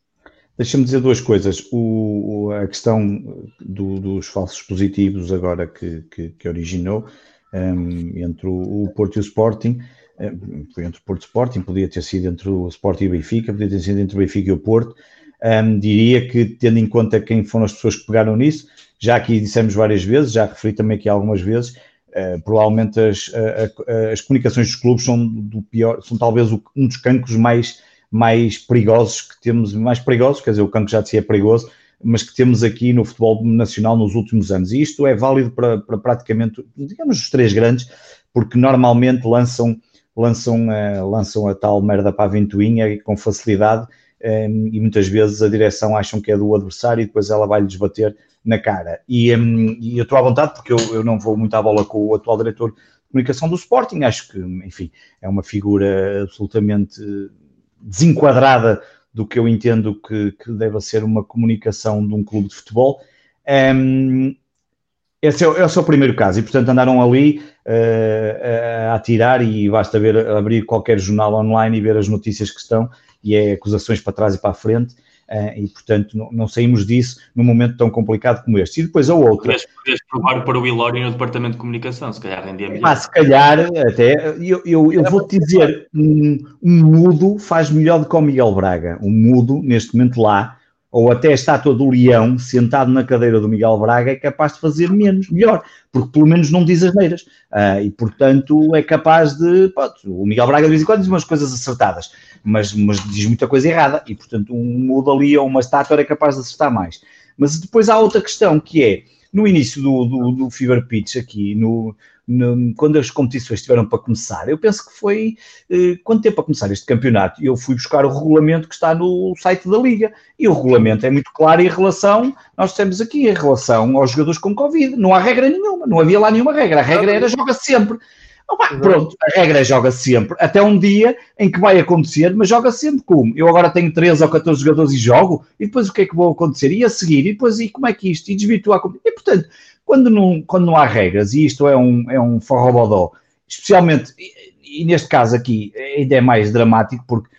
Speaker 2: Deixa-me dizer duas coisas. O, a questão do, dos falsos positivos agora que, que, que originou um, entre o, Porto e o Sporting, foi entre o Porto e o Sporting, podia ter sido entre o Sporting e o Benfica, podia ter sido entre o Benfica e o Porto. Um, diria que, tendo em conta quem foram as pessoas que pegaram nisso, já aqui dissemos várias vezes, já referi também aqui algumas vezes, uh, provavelmente as, as comunicações dos clubes são do pior, são talvez um dos cancros mais, mais perigosos que temos, mais perigosos, quer dizer, o cancro já de si é perigoso, mas que temos aqui no futebol nacional nos últimos anos. E isto é válido para, para praticamente, digamos, os três grandes, porque normalmente lançam, lançam, uh, lançam a tal merda para a ventoinha com facilidade um, e muitas vezes a direção acham que é do adversário e depois ela vai-lhes bater na cara. E, um, e eu estou à vontade porque eu, eu, não vou muito à bola com o atual diretor de comunicação do Sporting, acho que, enfim, é uma figura absolutamente desenquadrada do que eu entendo que, que deve ser uma comunicação de um clube de futebol. Um, esse, é, esse é, o primeiro caso, e portanto andaram ali uh, a atirar e basta ver, abrir qualquer jornal online e ver as notícias que estão e é acusações para trás e para a frente. Uh, e, portanto, não, não, saímos disso num momento tão complicado como este. E depois a outra.
Speaker 3: Podias provar para o Ilório no Departamento de Comunicação, se calhar rendia melhor.
Speaker 2: Ah, se calhar, até, eu, eu, eu vou-te dizer, um, um, mudo faz melhor do que o Miguel Braga. Um mudo, neste momento lá, ou até a estátua do leão sentado na cadeira do Miguel Braga é capaz de fazer menos, melhor, porque pelo menos não diz as neiras. Uh, e, portanto, é capaz de. O Miguel Braga de vez em quando diz umas coisas acertadas mas, mas diz muita coisa errada e, portanto, um mudo ali ou uma estátua é capaz de acertar mais. Mas depois há outra questão que é no início do, do, do Fever Pitch aqui, no, no, quando as competições estiveram para começar, eu penso que foi eh, quanto tempo a começar este campeonato? Eu fui buscar o regulamento que está no site da Liga e o regulamento é muito claro em relação, nós temos aqui, em relação aos jogadores com Covid. Não há regra nenhuma, não havia lá nenhuma regra. A regra era joga sempre. Opa, pronto, a regra é joga sempre, até um dia em que vai acontecer, mas joga sempre como? Eu agora tenho 13 ou 14 jogadores e jogo, e depois o que é que vou acontecer? E a seguir, e depois, e como é que isto? E desvirtuar. E portanto, quando não, quando não há regras, e isto é um, é um forrobodó, especialmente, e, e neste caso aqui ainda é mais dramático, porque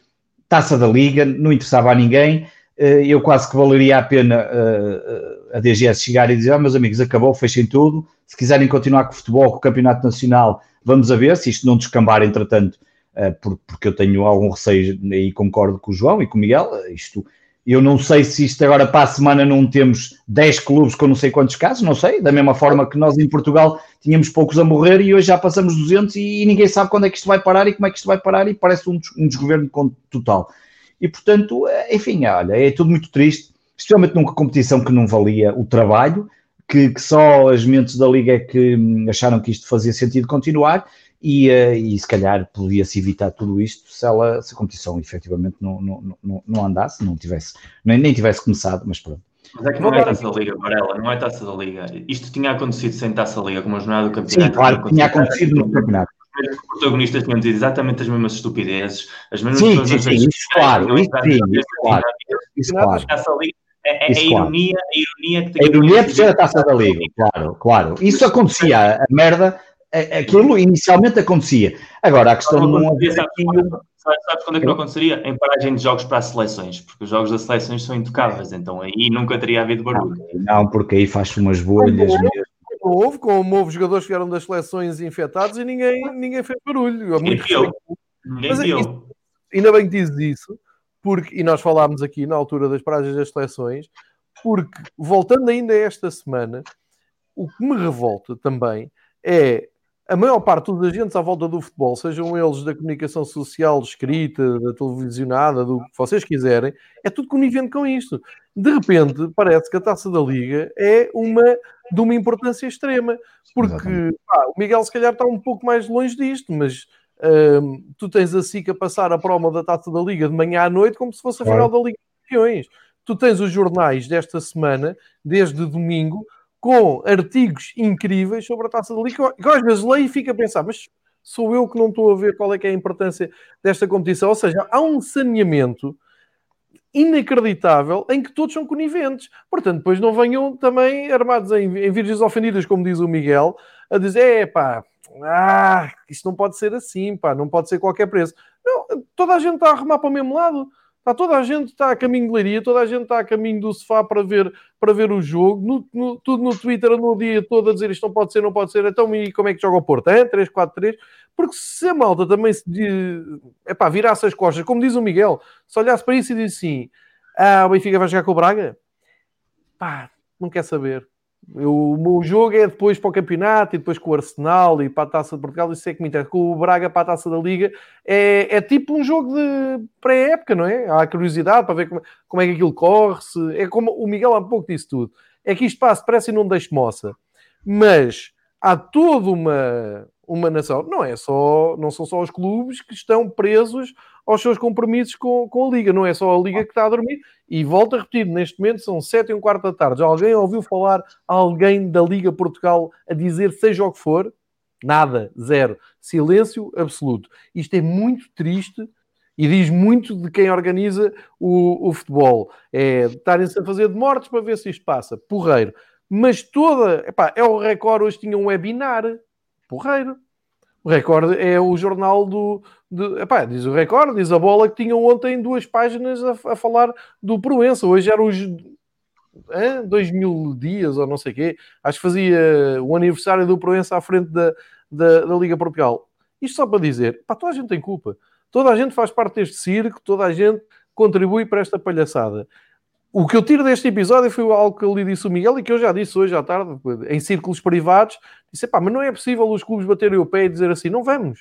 Speaker 2: taça da liga, não interessava a ninguém, eh, eu quase que valeria a pena uh, a DGS chegar e dizer, ah, meus amigos, acabou, fechem tudo, se quiserem continuar com o futebol, com o campeonato nacional, Vamos a ver se isto não descambar, entretanto, porque eu tenho algum receio e concordo com o João e com o Miguel. Isto, eu não sei se isto agora para a semana não temos 10 clubes com não sei quantos casos, não sei. Da mesma forma que nós em Portugal tínhamos poucos a morrer e hoje já passamos 200 e, ninguém sabe quando é que isto vai parar e como é que isto vai parar e parece um, um desgoverno total. E portanto, eh, enfim, olha, é tudo muito triste, especialmente numa competição que não valia o trabalho que, que, só as mentes da Liga é que hum, acharam que isto fazia sentido continuar e, uh, e se calhar podia-se evitar tudo isto se, ela, se a competição efetivamente não, não, não, não andasse, não tivesse, nem, nem tivesse começado, mas pronto.
Speaker 3: Mas é que não é taça da Liga, Varela, não é taça da Liga. Isto tinha acontecido sem taça da Liga, como a jornada do campeonato.
Speaker 2: Sim, claro, tinha acontecido no campeonato.
Speaker 3: Os protagonistas tinham dito exatamente as mesmas estupidezes, as mesmas
Speaker 2: sim, sim, sim, isso claro, isso sim, isso claro. Isso claro.
Speaker 3: É, é a, ironia, a ironia que
Speaker 2: tem. A ironia é por ser a taça da Liga, claro, claro. Isso acontecia, a merda, aquilo inicialmente acontecia. Agora, a questão não haver aqui.
Speaker 3: Sabes quando é que não aconteceria? Em paragem de jogos para as seleções, porque os jogos das seleções são intocáveis, então aí nunca teria havido barulho.
Speaker 2: Não, porque aí faz umas bolhas mesmo.
Speaker 1: Houve, como houve jogadores que vieram das seleções infectados e ninguém, ninguém fez barulho.
Speaker 3: Ninguém viu. Ninguém viu.
Speaker 1: Ainda bem que dizes isso, porque, e nós falámos aqui na altura das paragens das seleções, porque, voltando ainda a esta semana, o que me revolta também é a maior parte dos agentes à volta do futebol, sejam eles da comunicação social, escrita, da televisionada, do que vocês quiserem, é tudo conivente com isto. De repente, parece que a taça da Liga é uma de uma importância extrema, porque pá, o Miguel, se calhar, está um pouco mais longe disto, mas tu tens a SIC a passar a promo da Taça da Liga de manhã à noite como se fosse a final da Liga dos Campeões. Tu tens os jornais desta semana, desde domingo, com artigos incríveis sobre a Taça da Liga, que às vezes leio e fico a pensar, mas sou eu que não estou a ver qual é que é a importância desta competição. Ou seja, há um saneamento inacreditável em que todos são coniventes. Portanto, depois não venham também armados em, em virgens ofendidas, como diz o Miguel, a dizer, é pá, ah, isto não pode ser assim, pá, não pode ser qualquer preço. Não, toda a gente está a arrumar para o mesmo lado. Está toda a gente está a caminho de leiria, toda a gente está a caminho do sofá para ver, para ver o jogo, no, no, tudo no Twitter no dia todo a dizer isto não pode ser, não pode ser. Então, e como é que joga o Porto? É 3-4-3? Porque se a malta também se é pá, virasse as costas, como diz o Miguel, se olhasse para isso e disse assim: Ah, o Benfica vai jogar com o Braga? Pá, não quer saber. Eu, o jogo é depois para o campeonato e depois com o Arsenal e para a taça de Portugal. Isso é que me interessa. Com o Braga para a taça da Liga é, é tipo um jogo de pré-época, não é? Há curiosidade para ver como, como é que aquilo corre. -se. É como o Miguel há pouco disse tudo. É que isto passa depressa e não deixe moça. Mas há toda uma, uma nação. Não é só, não são só os clubes que estão presos aos seus compromissos com, com a Liga. Não é só a Liga que está a dormir. E volto a repetir, neste momento são sete e um quarto da tarde. Já alguém ouviu falar alguém da Liga Portugal a dizer seja o que for? Nada, zero. Silêncio absoluto. Isto é muito triste e diz muito de quem organiza o, o futebol. É estarem-se a fazer de mortes para ver se isto passa. Porreiro. Mas toda... Epá, é o recorde, hoje tinha um webinar. Porreiro. O recorde é o jornal do, de, epá, diz o recorde, diz a bola que tinham ontem duas páginas a, a falar do Proença. Hoje eram os dois mil dias ou não sei o quê. Acho que fazia o aniversário do Proença à frente da, da, da Liga Portugal. Isto só para dizer, pá, toda a gente tem culpa. Toda a gente faz parte deste circo, toda a gente contribui para esta palhaçada. O que eu tiro deste episódio foi algo que ele disse o Miguel e que eu já disse hoje à tarde, em círculos privados. Disse, pá, mas não é possível os clubes baterem o pé e dizer assim, não vamos,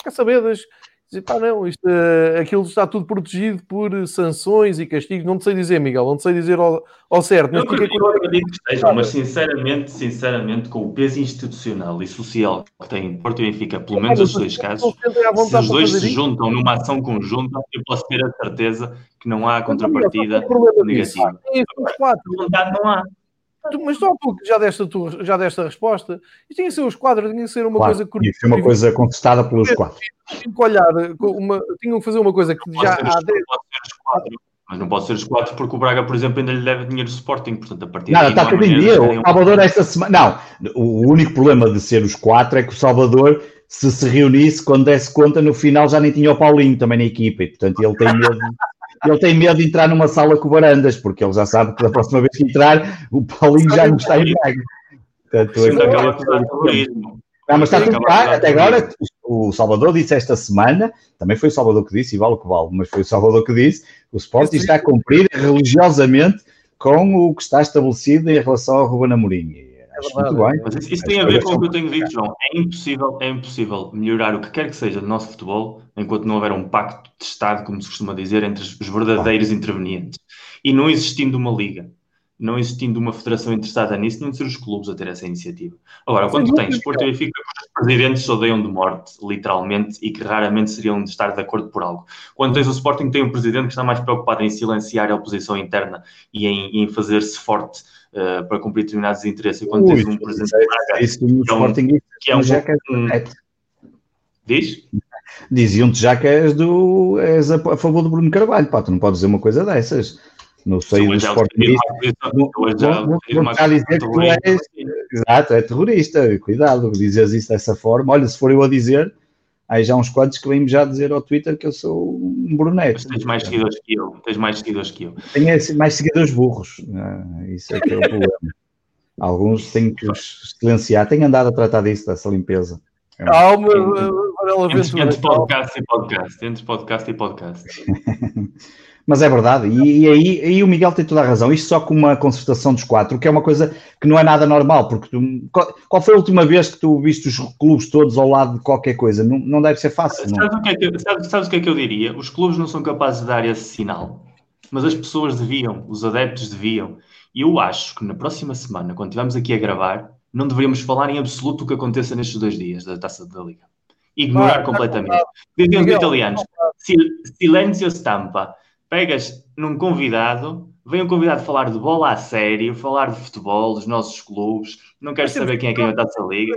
Speaker 1: Quer saber? Dizer, pá, não, isto, uh, aquilo está tudo protegido por sanções e castigos. Não te sei dizer, Miguel, não te sei dizer ao, ao certo.
Speaker 3: Mas, eu acredito que estejam, mas sinceramente, sinceramente, com o peso institucional e social que tem Porto e Benfica, pelo menos os dois casos, se os dois se juntam numa ação conjunta, eu posso ter a certeza que não há contrapartida negativa.
Speaker 1: Vontade não há. Mas só tu já deste, tu, já deste a resposta. Isto tinha que ser os quadros, tinha que ser uma claro, coisa
Speaker 2: Tinha que ser uma coisa contestada pelos quadros.
Speaker 1: Tinham que olhar, uma, tinham que fazer uma coisa que já há 10.
Speaker 3: Mas não pode ser os quatro porque o Braga, por exemplo, ainda lhe deve dinheiro do Sporting, portanto, a partir
Speaker 2: Não, está tudo em dia. O Salvador esta semana. Não, o único problema de ser os quatro é que o Salvador, se se reunisse, quando desse conta, no final já nem tinha o Paulinho também na equipa, e portanto ele tem medo ele tem medo de entrar numa sala com barandas, porque ele já sabe que da próxima vez que entrar, o Paulinho já não está em Braga. Portanto, é não, mas está tudo cá, até agora o Salvador disse esta semana, também foi o Salvador que disse, e vale o que vale, mas foi o Salvador que disse, o Sporting está a cumprir religiosamente com o que está estabelecido em relação ao Ruben Amorim.
Speaker 3: Acho muito bem. Mas isso, isso tem a ver com o que eu tenho dito, João. É impossível, é impossível melhorar o que quer que seja do nosso futebol enquanto não houver um pacto de Estado, como se costuma dizer, entre os verdadeiros intervenientes. E não existindo uma liga, não existindo uma federação interessada nisso, não ser os clubes a ter essa iniciativa. Agora, quando tens Porto e Benfica, os presidentes odeiam de morte, literalmente, e que raramente seriam de estar de acordo por algo. Quando tens o Sporting, tem um presidente que está mais preocupado em silenciar a oposição interna e em, em fazer-se forte uh, para cumprir determinados interesses. E quando Ui, tens um presidente
Speaker 2: é, isso, que é um, que é um, já que é um,
Speaker 3: Diz?
Speaker 2: Diziam-te já que és, do, és a, a, favor do Bruno Carvalho, pá, tu não podes dizer uma coisa dessas. No seio do esporte. Vou já dizer que tu és. Exato, é terrorista. Cuidado, dizes isso dessa forma. Olha, se for eu a dizer, aí já uns quantos que vêm já dizer ao Twitter que eu sou um brunete.
Speaker 3: tens mais seguidores que eu. Tens mais seguidores que eu.
Speaker 2: Tenho mais seguidores burros. Ah, isso é que é o problema. Alguns têm que os silenciar. Tenho andado a tratar disso, dessa limpeza.
Speaker 1: Calma, Varela
Speaker 3: Ventura. Entre podcast e podcast. Entre podcast e podcast.
Speaker 2: Mas é verdade, e, e aí, aí, o Miguel tem toda a razão. Isto só com uma concertação dos quatro, que é uma coisa que não é nada normal, porque tu, qual, qual, foi a última vez que tu viste os clubes todos ao lado de qualquer coisa? Não, não deve ser fácil.
Speaker 3: Sabes o, que é que, sabes, sabes o que é que eu diria? Os clubes não são capazes de dar esse sinal, mas as pessoas deviam, os adeptos deviam. E eu acho que na próxima semana, quando estivermos aqui a gravar, não deveríamos falar em absoluto o que aconteça nestes dois dias da taça da Liga. Ignorar ah, completamente. Diziam os italianos: silêncio stampa pegas num convidado, vem um convidado falar de bola a sério, falar de futebol, dos nossos clubes, não queres saber quem é quem vai dar essa liga.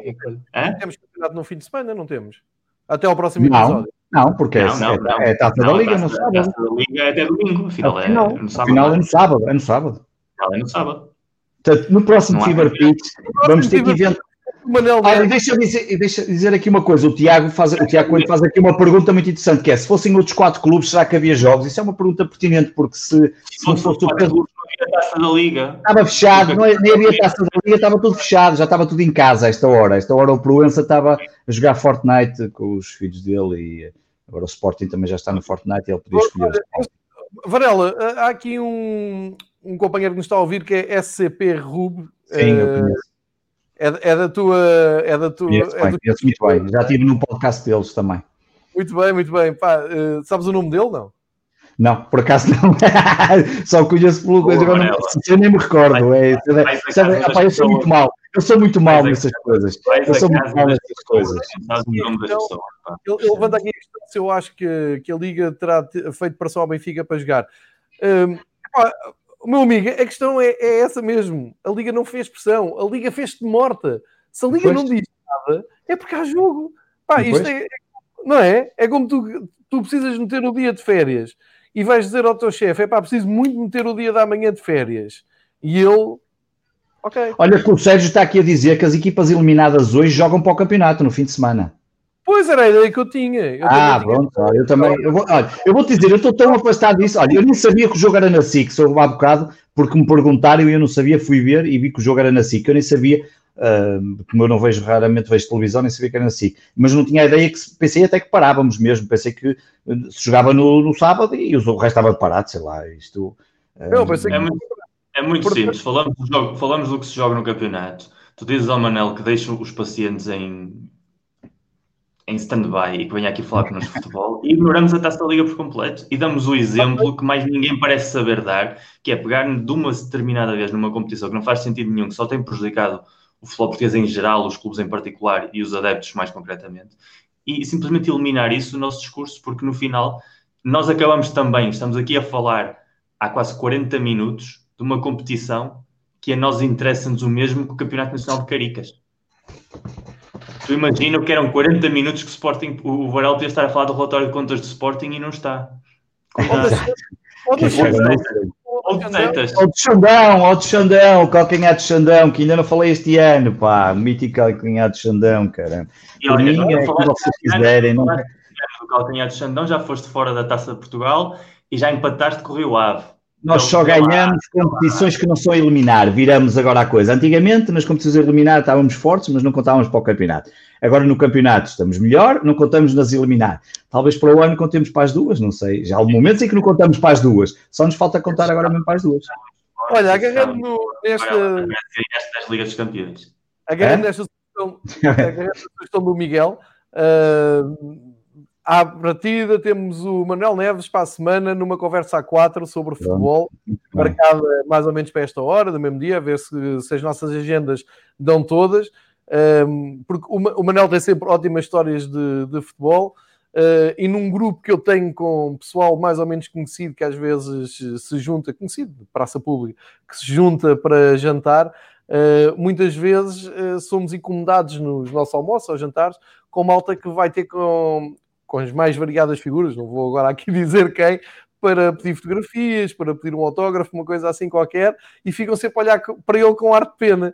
Speaker 1: Hã? Temos campeonato no fim de semana, não temos? Até ao próximo episódio.
Speaker 2: Não, porque não, não, é, não. é taça da Liga no sábado. A
Speaker 3: taça da Liga é até domingo, afinal é,
Speaker 2: no sábado. Afinal é no sábado, é no sábado.
Speaker 3: é no sábado.
Speaker 2: Portanto, no próximo Fever Pitch, vamos ter que inventar Manel Olha, deixa dizer, deixa dizer aqui uma coisa. O Tiago, faz, o Tiago Coelho faz aqui uma pergunta muito interessante, que é, se fossem outros quatro clubes, será que havia jogos? Isso é uma pergunta pertinente, porque se, se não fosse o
Speaker 3: Pedro... taça da Liga.
Speaker 2: Estava fechado, não, é, nem havia taça da Liga, estava tudo fechado, já estava tudo em casa a esta hora. A esta hora o Proença estava a jogar Fortnite com os filhos dele e agora o Sporting também já está no Fortnite e ele podia escolher.
Speaker 1: Varela, há aqui um, um companheiro que nos está a ouvir que é SCP Rub.
Speaker 2: Sim, eu eh, conheço
Speaker 1: é, é da tua. É da tua
Speaker 2: conheço,
Speaker 1: é
Speaker 2: bem, conheço muito bem. Já estive no podcast deles também.
Speaker 1: Muito bem, muito bem. Pá, uh, sabes o nome dele, não?
Speaker 2: Não, por acaso não. Só conheço pelo coisa, agora não, eu nem me recordo. É, sabe, rapaz, eu sou muito mal. Eu sou muito mal nessas coisas. Eu sou muito mal nessas coisas.
Speaker 1: Ele, ele levanta aqui a questão se eu acho que, que a Liga terá feito pressão ao Benfica para jogar. Um, o meu amigo, a questão é, é, essa mesmo. A Liga não fez pressão, a Liga fez-te morta. Se a Liga não diz nada, é porque há jogo. Pá, isto é, não é? É como tu, tu precisas meter o dia de férias e vais dizer ao teu chefe: é pá, preciso muito meter o dia da manhã de férias. E ele, ok.
Speaker 2: Olha, que o Sérgio está aqui a dizer que as equipas eliminadas hoje jogam para o campeonato no fim de semana.
Speaker 1: Pois era a ideia que eu tinha. Eu
Speaker 2: ah, pronto, tinha... eu também. Eu vou, olha, eu vou te dizer, eu estou tão afastado disso. Olha, eu nem sabia que o jogo era na SIC, sou há bocado, porque me perguntaram e eu não sabia, fui ver e vi que o jogo era na SIC. Eu nem sabia, uh, como eu não vejo raramente, vejo televisão, nem sabia que era na SIC. Mas não tinha a ideia que pensei até que parávamos mesmo. Pensei que se jogava no, no sábado e o resto estava parado, sei lá. Isto.
Speaker 3: Uh, não, pensei que... é muito, é muito simples. Falamos do, jogo, falamos do que se joga no campeonato. Tu dizes ao Manel que deixam os pacientes em em stand-by e que venha aqui falar connosco de futebol e ignoramos a taça da Liga por completo e damos o exemplo que mais ninguém parece saber dar, que é pegar de uma determinada vez numa competição que não faz sentido nenhum, que só tem prejudicado o futebol português em geral, os clubes em particular e os adeptos mais concretamente, e simplesmente eliminar isso do nosso discurso, porque no final nós acabamos também, estamos aqui a falar há quase 40 minutos de uma competição que a nós interessa-nos o mesmo que o Campeonato Nacional de Caricas. Tu imagina que eram 40 minutos que o Sporting, o Varela podia estar a falar do relatório de contas do Sporting e não está.
Speaker 2: Ou de Xandão, ou de Xandão, calcanhar de Xandão, que ainda não falei este ano, pá, mítico calcanhar de Xandão, cara.
Speaker 3: E olha, mim, é que vocês quiserem. Não... O calcanhar de Xandão já foste fora da Taça de Portugal e já empataste com o Rio Ave.
Speaker 2: Nós só ganhamos competições que não são eliminar, viramos agora a coisa. Antigamente, nas competições a eliminar, estávamos fortes, mas não contávamos para o campeonato. Agora no campeonato estamos melhor, não contamos nas eliminar. Talvez para o ano contemos para as duas, não sei. Já há momentos em que não contamos para as duas. Só nos falta contar agora mesmo para as duas.
Speaker 1: Olha, agarrando nesta.
Speaker 3: das Ligas dos Campeões.
Speaker 1: Agarrando nesta sugestão do Miguel. Uh à partida, temos o Manuel Neves para a semana numa conversa a quatro sobre futebol, marcada mais ou menos para esta hora, do mesmo dia, a ver se, se as nossas agendas dão todas. Um, porque o, o Manuel tem sempre ótimas histórias de, de futebol. Uh, e num grupo que eu tenho com pessoal mais ou menos conhecido, que às vezes se junta, conhecido de praça pública, que se junta para jantar, uh, muitas vezes uh, somos incomodados nos nossos almoços ou jantares com malta que vai ter com, com as mais variadas figuras, não vou agora aqui dizer quem, para pedir fotografias, para pedir um autógrafo, uma coisa assim qualquer, e ficam sempre a olhar para ele com ar de pena.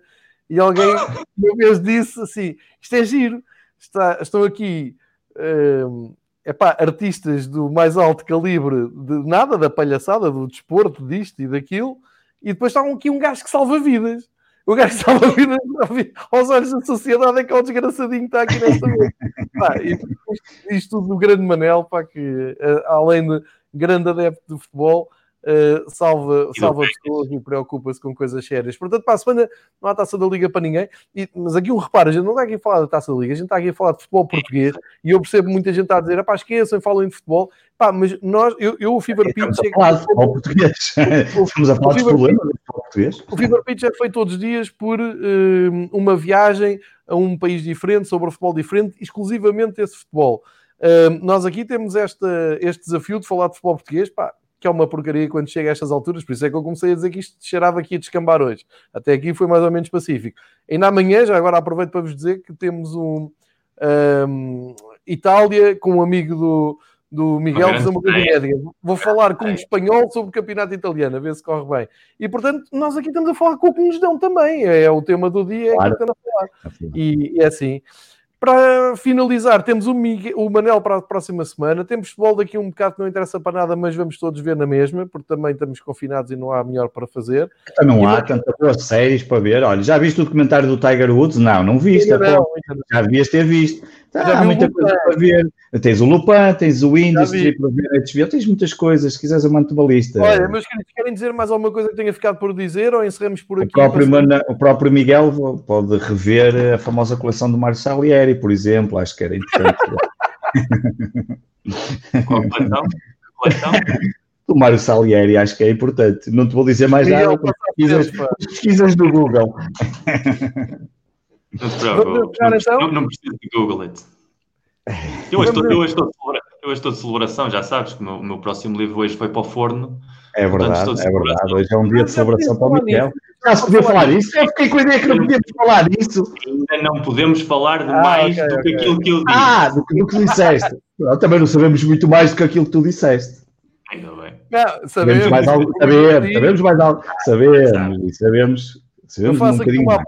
Speaker 1: E alguém uma vez disse assim: isto é giro, Está, estão aqui um, epá, artistas do mais alto calibre de nada, da palhaçada, do desporto, disto e daquilo, e depois está aqui um gajo que salva vidas. O gajo estava a vir aos olhos da sociedade, é que é o desgraçadinho que está aqui nesta mesa. Pá, isto tudo do grande Manel, pá, que eh, além de grande adepto de futebol, uh, salva, salva pessoas e preocupa-se com coisas sérias. Portanto, para a semana não há taça da Liga para ninguém. E, mas aqui um reparo, a gente não está aqui a falar da taça da Liga, a gente está aqui a falar de futebol português e eu percebo muita gente a dizer, pá, esqueçam, falam de futebol. Pá, mas nós, eu, eu o Fever Pitch...
Speaker 2: Estamos a falar de futebol português. Estamos a falar de problemas de futebol português.
Speaker 1: O Fever Pitch é feito todos os dias por uh, uma viagem a um país diferente, sobre futebol diferente, exclusivamente esse futebol. Uh, nós aqui temos esta, este desafio de falar de futebol português, pá, que é uma porcaria quando chega a estas alturas, por isso é que eu comecei a dizer que isto cheirava aqui a descambar hoje. Até aqui foi mais ou menos pacífico. Ainda amanhã, já agora aproveito para vos dizer que temos um, um Itália com um amigo do, do Miguel fazer uma coisa médica. Vou falar com um espanhol sobre o campeonato italiano, a ver se corre bem. E portanto, nós aqui estamos a falar com o que nos dão também. É o tema do dia, é claro. que estamos a falar. E é assim. Para finalizar, temos o, Miguel, o Manel para a próxima semana. Temos futebol daqui um bocado que não interessa para nada, mas vamos todos ver na mesma, porque também estamos confinados e não há melhor para fazer.
Speaker 2: Também não há tantas boas séries para ver. Olha, já viste o documentário do Tiger Woods? Não, não viste. Não, não, já devias ter visto. Tá, há muita coisa para ver. Tens o Lupin, tens o Industry para ver HBO, tens muitas coisas. Se quiseres, eu mando uma lista.
Speaker 1: Olha, meus queridos, querem dizer mais alguma coisa que tenha ficado por dizer ou encerramos por aqui?
Speaker 2: O próprio, Mana, o próprio Miguel pode rever a famosa coleção do Mário Salieri, por exemplo. Acho que era interessante.
Speaker 3: Qual coleção? coleção?
Speaker 2: do Mário Salieri, acho que é importante. Não te vou dizer mais nada, pesquisas, pesquisas do Google.
Speaker 3: Não te preocupes. Não, então? não, não preciso de Google it. Eu hoje, estou, eu, hoje estou, eu estou de celebração, já sabes que o meu, o meu próximo livro hoje foi para o forno.
Speaker 2: É verdade, Portanto, é verdade. Hoje é um dia de celebração para o Miguel. Já se podia falar isso? Eu fiquei com a ideia que não podíamos falar isso.
Speaker 3: Ainda não podemos falar de ah, mais okay, do que okay. aquilo que eu disse.
Speaker 2: Ah, do que, do que disseste. também não sabemos muito mais do que aquilo que tu disseste.
Speaker 3: Ainda bem.
Speaker 1: Não, sabemos,
Speaker 2: mais algo, sabemos, sabemos mais algo. Sabemos, sabemos, sabemos um bocadinho mais.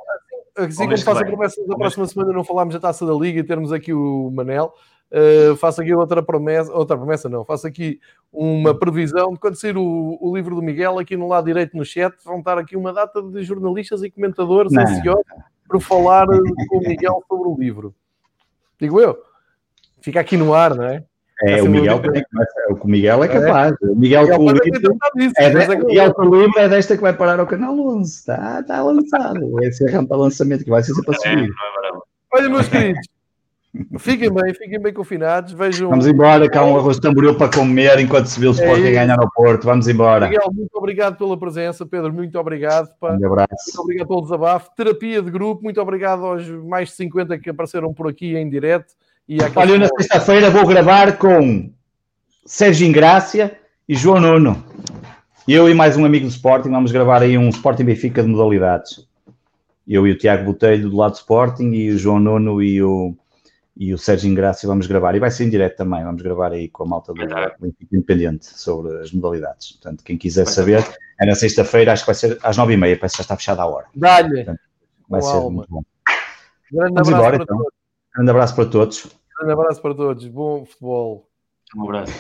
Speaker 1: Assim como faço a promessa da próxima semana não falarmos da taça da Liga e termos aqui o Manel, uh, faço aqui outra promessa, outra promessa não, faço aqui uma previsão de quando sair o, o, livro do Miguel, aqui no lado direito no chat, vão estar aqui uma data de jornalistas e comentadores ansiosos para falar com o Miguel sobre o livro. Digo eu. Fica aqui no ar, não é?
Speaker 2: É, o Miguel, é, o Miguel é capaz. É. O Miguel, Miguel Colibro é, de, Miguel Colibro é desta que vai parar ao canal 11. Está, está lançado. Esse é a rampa lançamento que vai ser para subir.
Speaker 1: Olha, meus queridos, Fiquem bem, fiquem bem confinados. Vejam...
Speaker 2: Vamos embora, cá um arroz de tamboril para comer enquanto se vê o Sporting é ganhar no Porto. Vamos embora.
Speaker 1: Miguel, muito obrigado pela presença. Pedro, muito obrigado. Pá.
Speaker 2: Um abraço.
Speaker 1: Muito obrigado pelo desabafo. Terapia de grupo, muito obrigado aos mais de 50 que apareceram por aqui em direto.
Speaker 2: E Olha, na sexta-feira vou gravar com Sérgio Ingrácia e João Nuno. Eu e mais um amigo do Sporting vamos gravar aí um Sporting Benfica de modalidades. Eu e o Tiago Botelho do lado do Sporting e o João Nuno e o e o Sérgio Ingrácio vamos gravar, e vai ser em direto também, vamos gravar aí com a malta do Benfica Independente sobre as modalidades. Portanto, quem quiser saber, é na sexta-feira, acho que vai ser às nove e meia, parece que já está fechada a hora.
Speaker 1: Dá-lhe!
Speaker 2: Vai ser alma. muito bom.
Speaker 1: Grande vamos embora,
Speaker 2: então. Grande abraço para todos.
Speaker 1: Grande abraço para todos. Bom futebol.
Speaker 3: Um abraço.